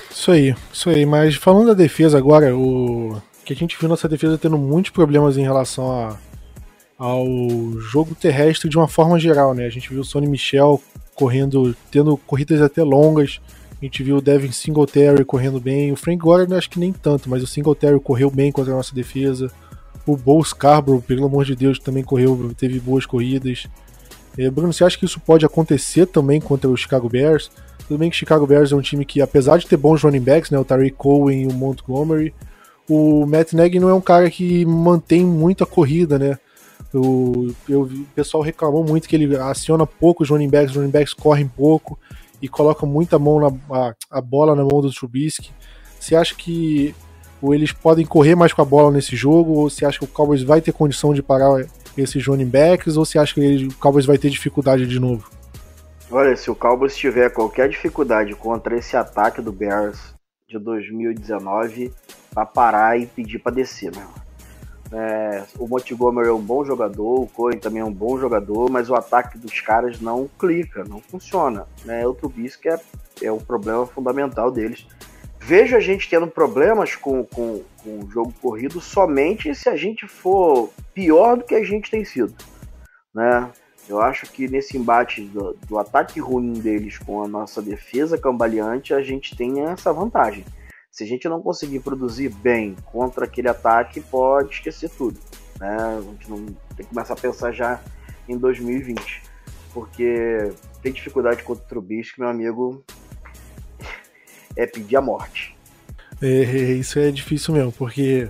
Isso aí, isso aí. Mas falando da defesa agora, o que a gente viu nossa defesa tendo muitos problemas em relação a, ao jogo terrestre de uma forma geral, né? A gente viu o Sonny Michel correndo, tendo corridas até longas. A gente viu o Devin Singletary correndo bem. O Frank Gore acho que nem tanto, mas o Singletary correu bem contra a nossa defesa. O Bo Scarborough, pelo amor de Deus, também correu, teve boas corridas. É, Bruno, você acha que isso pode acontecer também contra o Chicago Bears? Tudo bem que Chicago Bears é um time que, apesar de ter bons running backs, né, o Tariq Cohen e o Montgomery, o Matt Nagy não é um cara que mantém muito a corrida, né? O, eu, o pessoal reclamou muito que ele aciona pouco os running backs, os running backs correm pouco e coloca muita mão na a, a bola na mão do Trubisky. Você acha que ou eles podem correr mais com a bola nesse jogo, ou você acha que o Cowboys vai ter condição de parar esses running backs, ou você acha que ele, o Cowboys vai ter dificuldade de novo? Olha, se o Cowboys tiver qualquer dificuldade contra esse ataque do Bears de 2019, para parar e pedir para descer, né? É, o Montgomery é um bom jogador, o Cohen também é um bom jogador, mas o ataque dos caras não clica, não funciona. Né? O Trubisky é, é o problema fundamental deles. Vejo a gente tendo problemas com, com, com o jogo corrido somente se a gente for pior do que a gente tem sido. Né? Eu acho que nesse embate do, do, ataque ruim deles com a nossa defesa cambaleante, a gente tem essa vantagem. Se a gente não conseguir produzir bem contra aquele ataque, pode esquecer tudo. Né? A gente não tem que começar a pensar já em 2020. Porque tem dificuldade contra o Trubisky, meu amigo, é pedir a morte. É, isso é difícil mesmo, porque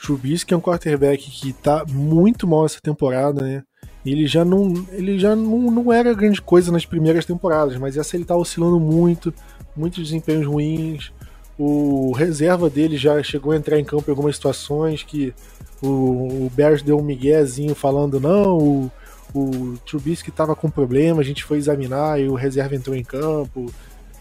Trubisky é um quarterback que tá muito mal essa temporada, né? Ele já não, ele já não, não era grande coisa nas primeiras temporadas, mas essa ele tá oscilando muito, muitos desempenhos ruins. O reserva dele já chegou a entrar em campo em algumas situações que o, o Bears deu um miguezinho falando não, o, o Trubisky tava com problema, a gente foi examinar e o reserva entrou em campo.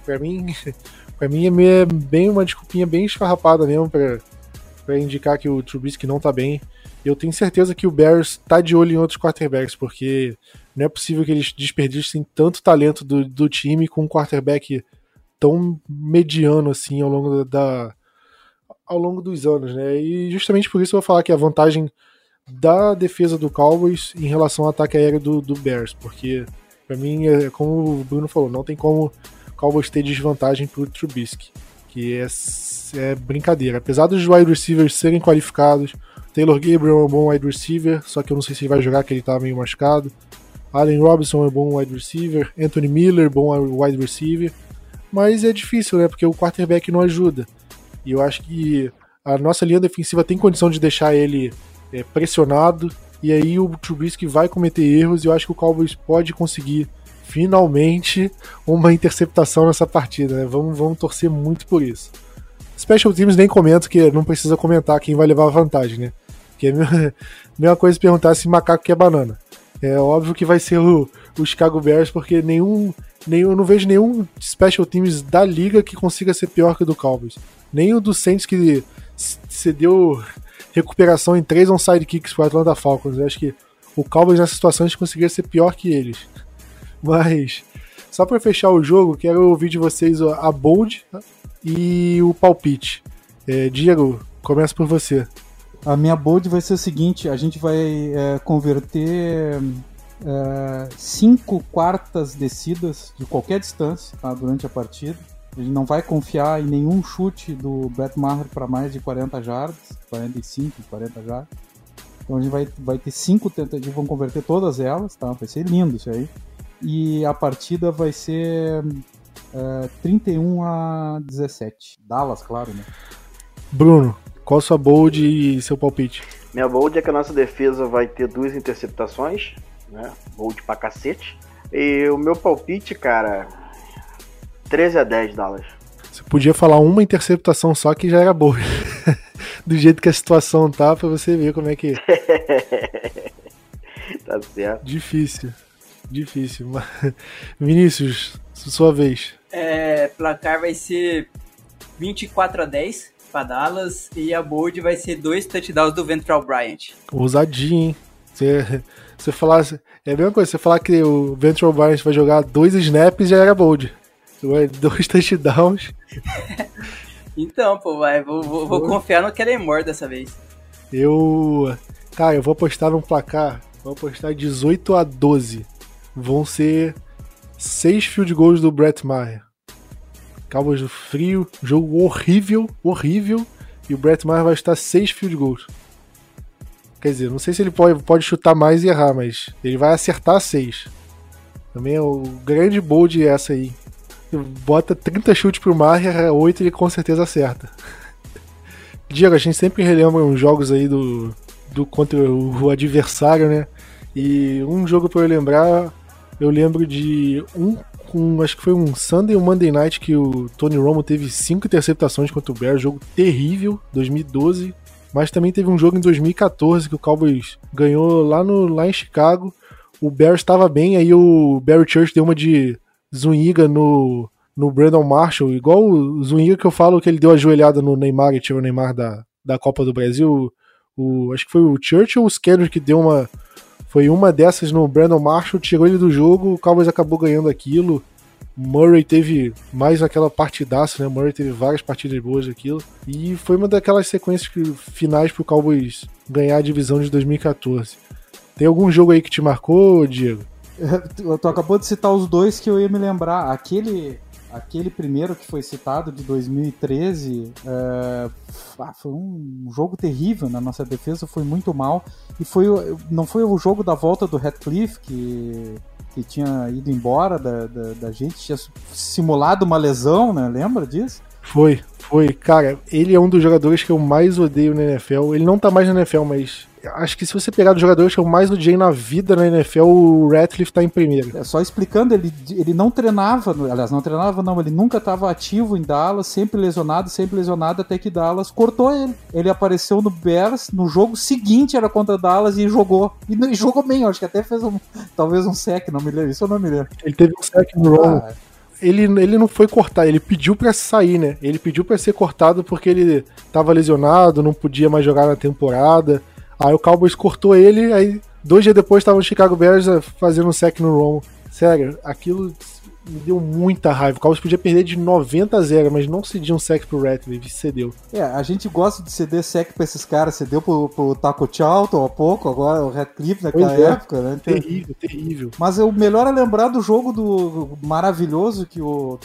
Para mim, <laughs> para mim é bem uma desculpinha bem esfarrapada mesmo para indicar que o Trubisky não tá bem. Eu tenho certeza que o Bears tá de olho em outros quarterbacks, porque não é possível que eles desperdicem tanto talento do, do time com um quarterback tão mediano assim ao longo da ao longo dos anos, né? E justamente por isso eu vou falar que a vantagem da defesa do Cowboys em relação ao ataque aéreo do, do Bears, porque para mim é como o Bruno falou, não tem como o Cowboys ter desvantagem pro Trubisky, que é, é brincadeira. Apesar dos wide receivers serem qualificados, Taylor Gabriel é um bom wide receiver, só que eu não sei se ele vai jogar, que ele tá meio machucado. Allen Robinson é um bom wide receiver. Anthony Miller, bom wide receiver. Mas é difícil, né? Porque o quarterback não ajuda. E eu acho que a nossa linha defensiva tem condição de deixar ele é, pressionado. E aí o Trubisky vai cometer erros. E eu acho que o Cowboys pode conseguir finalmente uma interceptação nessa partida, né? Vamos, vamos torcer muito por isso. Special Teams nem comento que não precisa comentar quem vai levar a vantagem, né? Que é a mesma, <laughs> coisa perguntar se macaco quer banana. É óbvio que vai ser o, o Chicago Bears, porque nenhum, nenhum. Eu não vejo nenhum Special Teams da liga que consiga ser pior que o do Cowboys. Nem o do Saints que cedeu recuperação em três onside kicks pro Atlanta Falcons. Eu acho que o Cowboys nessa situação conseguiria ser pior que eles. <laughs> Mas, só para fechar o jogo, quero ouvir de vocês a bold e o palpite. É, Diego, começa por você. A minha bold vai ser o seguinte: a gente vai é, converter é, cinco quartas descidas de qualquer distância tá, durante a partida. Ele não vai confiar em nenhum chute do Brett Maher para mais de 40 jardas, 45, 40 jardas. Então a gente vai, vai ter cinco tentativas, vão converter todas elas, tá? Vai ser lindo isso aí. E a partida vai ser é, 31 a 17. Dallas, claro, né? Bruno, qual sua bold e seu palpite? Minha bold é que a nossa defesa vai ter duas interceptações, né? Bold pra cacete. E o meu palpite, cara, 13 a 10 Dallas. Você podia falar uma interceptação só que já era boa. <laughs> Do jeito que a situação tá, pra você ver como é que. <laughs> tá certo. Difícil. Difícil. Vinícius, sua vez. É, placar vai ser 24 a 10 para Dallas e a bold vai ser dois touchdowns do Ventral Bryant. Ousadinho, hein? Você, você falar. É a mesma coisa, você falar que o Ventral Bryant vai jogar dois snaps já era bold. <laughs> Dois touchdowns. então, pô, vai, vou, vou, vou confiar no Kellen Moore dessa vez. Eu. Cara, eu vou apostar num placar. Vou apostar 18 a 12. Vão ser seis field goals do Brett Maher. Cowboys do frio, jogo horrível, horrível. E o Brett Maher vai estar seis field goals. Quer dizer, não sei se ele pode, pode chutar mais e errar, mas ele vai acertar seis. Também é o grande bold essa aí bota 30 chutes pro Maher, 8 ele com certeza acerta. <laughs> Diego, a gente sempre relembra uns jogos aí do, do contra o, adversário, né? E um jogo para eu lembrar, eu lembro de um com, acho que foi um Sunday um Monday Night que o Tony Romo teve cinco interceptações contra o Bears, jogo terrível, 2012. Mas também teve um jogo em 2014 que o Cowboys ganhou lá, no, lá em Chicago. O Bears estava bem, aí o Barry Church deu uma de Zuniga no, no Brandon Marshall, igual o Zuniga que eu falo que ele deu a joelhada no Neymar e tirou o Neymar da, da Copa do Brasil. O, acho que foi o Church ou o Scanner que deu uma. Foi uma dessas no Brandon Marshall, tirou ele do jogo, o Cowboys acabou ganhando aquilo. Murray teve mais aquela partidaça, né? Murray teve várias partidas boas aquilo. E foi uma daquelas sequências finais pro Cowboys ganhar a divisão de 2014. Tem algum jogo aí que te marcou, Diego? <laughs> Tu acabou de citar os dois que eu ia me lembrar. Aquele, aquele primeiro que foi citado de 2013 é, ah, foi um jogo terrível na nossa defesa, foi muito mal. E foi, não foi o jogo da volta do Radcliffe que, que tinha ido embora da, da, da gente, tinha simulado uma lesão, né? Lembra disso? Foi, foi. Cara, ele é um dos jogadores que eu mais odeio na NFL. Ele não tá mais na NFL, mas acho que se você pegar dos jogadores que eu mais odiei na vida na NFL, o Ratcliffe tá em primeiro. É, só explicando, ele, ele não treinava, aliás, não treinava não, ele nunca estava ativo em Dallas, sempre lesionado, sempre lesionado, até que Dallas cortou ele. Ele apareceu no Bears, no jogo seguinte era contra Dallas e jogou. E, e jogou bem, acho que até fez um, talvez um sec, não me lembro, isso eu não me lembro. Ele teve um sec no ah, ele, ele não foi cortar, ele pediu para sair, né? Ele pediu para ser cortado porque ele tava lesionado, não podia mais jogar na temporada. Aí o Cowboys cortou ele, aí dois dias depois tava o Chicago Bears fazendo um sec no Romo. Sério, aquilo me deu muita raiva. O Cowboys podia perder de 90 a 0, mas não cedia um sec pro Ratcliffe, cedeu. É, a gente gosta de ceder sec pra esses caras, cedeu pro, pro Taco Charlton há pouco, agora o Ratcliffe naquela é. época, né? Então, terrível, terrível. Mas o melhor é lembrar do jogo do maravilhoso que o,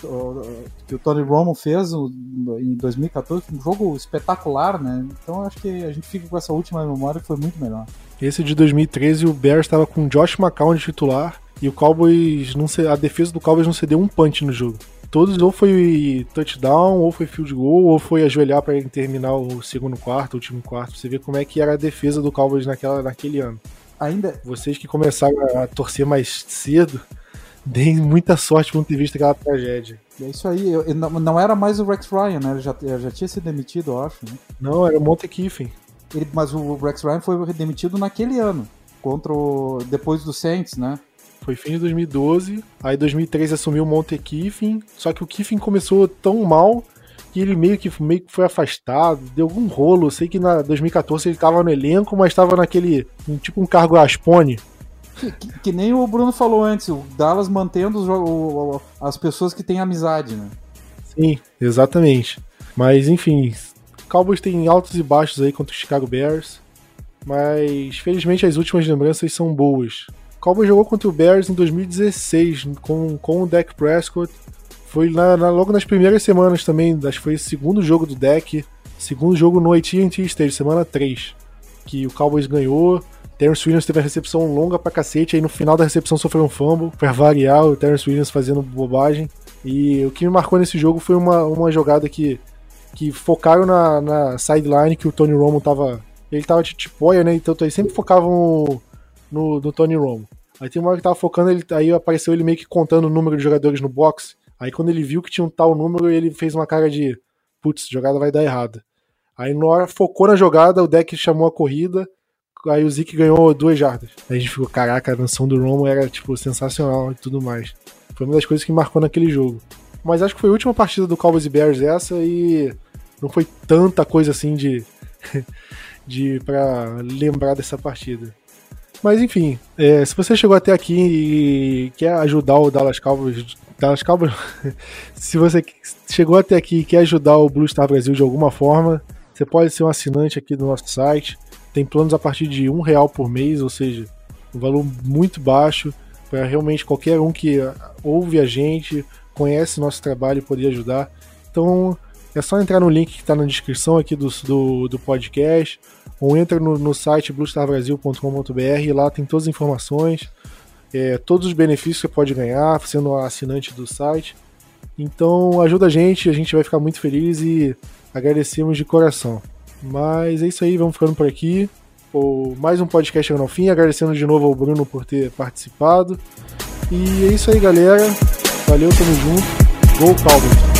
que o Tony Romo fez em 2014, um jogo espetacular, né? Então acho que a gente fica com essa última memória que foi muito melhor. Esse de 2013, o Bears estava com Josh McCown de titular e o Cowboys não a defesa do Cowboys não cedeu um punch no jogo. Todos ou foi touchdown, ou foi field goal, ou foi ajoelhar para terminar o segundo quarto, o último quarto. Você vê como é que era a defesa do Cowboys naquela, naquele ano. Ainda. Vocês que começaram a torcer mais cedo, <laughs> deem muita sorte não ter visto aquela tragédia. É isso aí. Eu, não, não, era mais o Rex Ryan, né? Ele já, já tinha sido demitido, eu acho. Né? Não, era o Monte Kiffin. Ele, mas o Rex Ryan foi demitido naquele ano, contra o, depois do Saints, né? Foi fim de 2012. Aí 2013 assumiu o Monte Kiffin. Só que o Kiffin começou tão mal que ele meio que, meio que foi afastado, deu algum rolo. Eu sei que na 2014 ele tava no elenco, mas tava naquele. tipo um cargo aspone. Que, que, que, nem o Bruno falou antes, o Dallas mantendo os, o, o, as pessoas que têm amizade, né? Sim, exatamente. Mas enfim, Cowboys tem altos e baixos aí contra o Chicago Bears. Mas felizmente as últimas lembranças são boas. Cowboys jogou contra o Bears em 2016 com, com o Dak Prescott. Foi na, na, logo nas primeiras semanas também, acho que foi o segundo jogo do Dak, segundo jogo no AT&T Stage, semana 3, que o Cowboys ganhou. Terence Williams teve a recepção longa pra cacete, aí no final da recepção sofreu um fumble, pra variar o Terence Williams fazendo bobagem. E o que me marcou nesse jogo foi uma, uma jogada que, que focaram na, na sideline que o Tony Romo tava. Ele tava de tipoia, né? Então eles sempre focavam no, no Tony Romo. Aí tem uma hora que tava focando, ele, aí apareceu ele meio que contando o número de jogadores no box. Aí quando ele viu que tinha um tal número, ele fez uma cara de putz, jogada vai dar errada. Aí na hora focou na jogada, o deck chamou a corrida, aí o Zeke ganhou duas jardas. Aí a gente ficou, caraca, a nação do Romo era tipo sensacional e tudo mais. Foi uma das coisas que marcou naquele jogo. Mas acho que foi a última partida do Cowboys e Bears essa e não foi tanta coisa assim de <laughs> de para lembrar dessa partida. Mas enfim, é, se você chegou até aqui e quer ajudar o Dallas Cowboys, Dallas Cowboys, <laughs> se você chegou até aqui e quer ajudar o Blue Star Brasil de alguma forma, você pode ser um assinante aqui do nosso site. Tem planos a partir de um real por mês, ou seja, um valor muito baixo para realmente qualquer um que ouve a gente, conhece nosso trabalho poder ajudar. Então é só entrar no link que está na descrição aqui do, do, do podcast ou entra no, no site bluestarbrasil.com.br e lá tem todas as informações, é, todos os benefícios que você pode ganhar sendo assinante do site. Então ajuda a gente, a gente vai ficar muito feliz e agradecemos de coração. Mas é isso aí, vamos ficando por aqui. Ou mais um podcast chegando ao fim, agradecendo de novo ao Bruno por ter participado. E é isso aí, galera. Valeu, tamo junto. Gol Cowboys!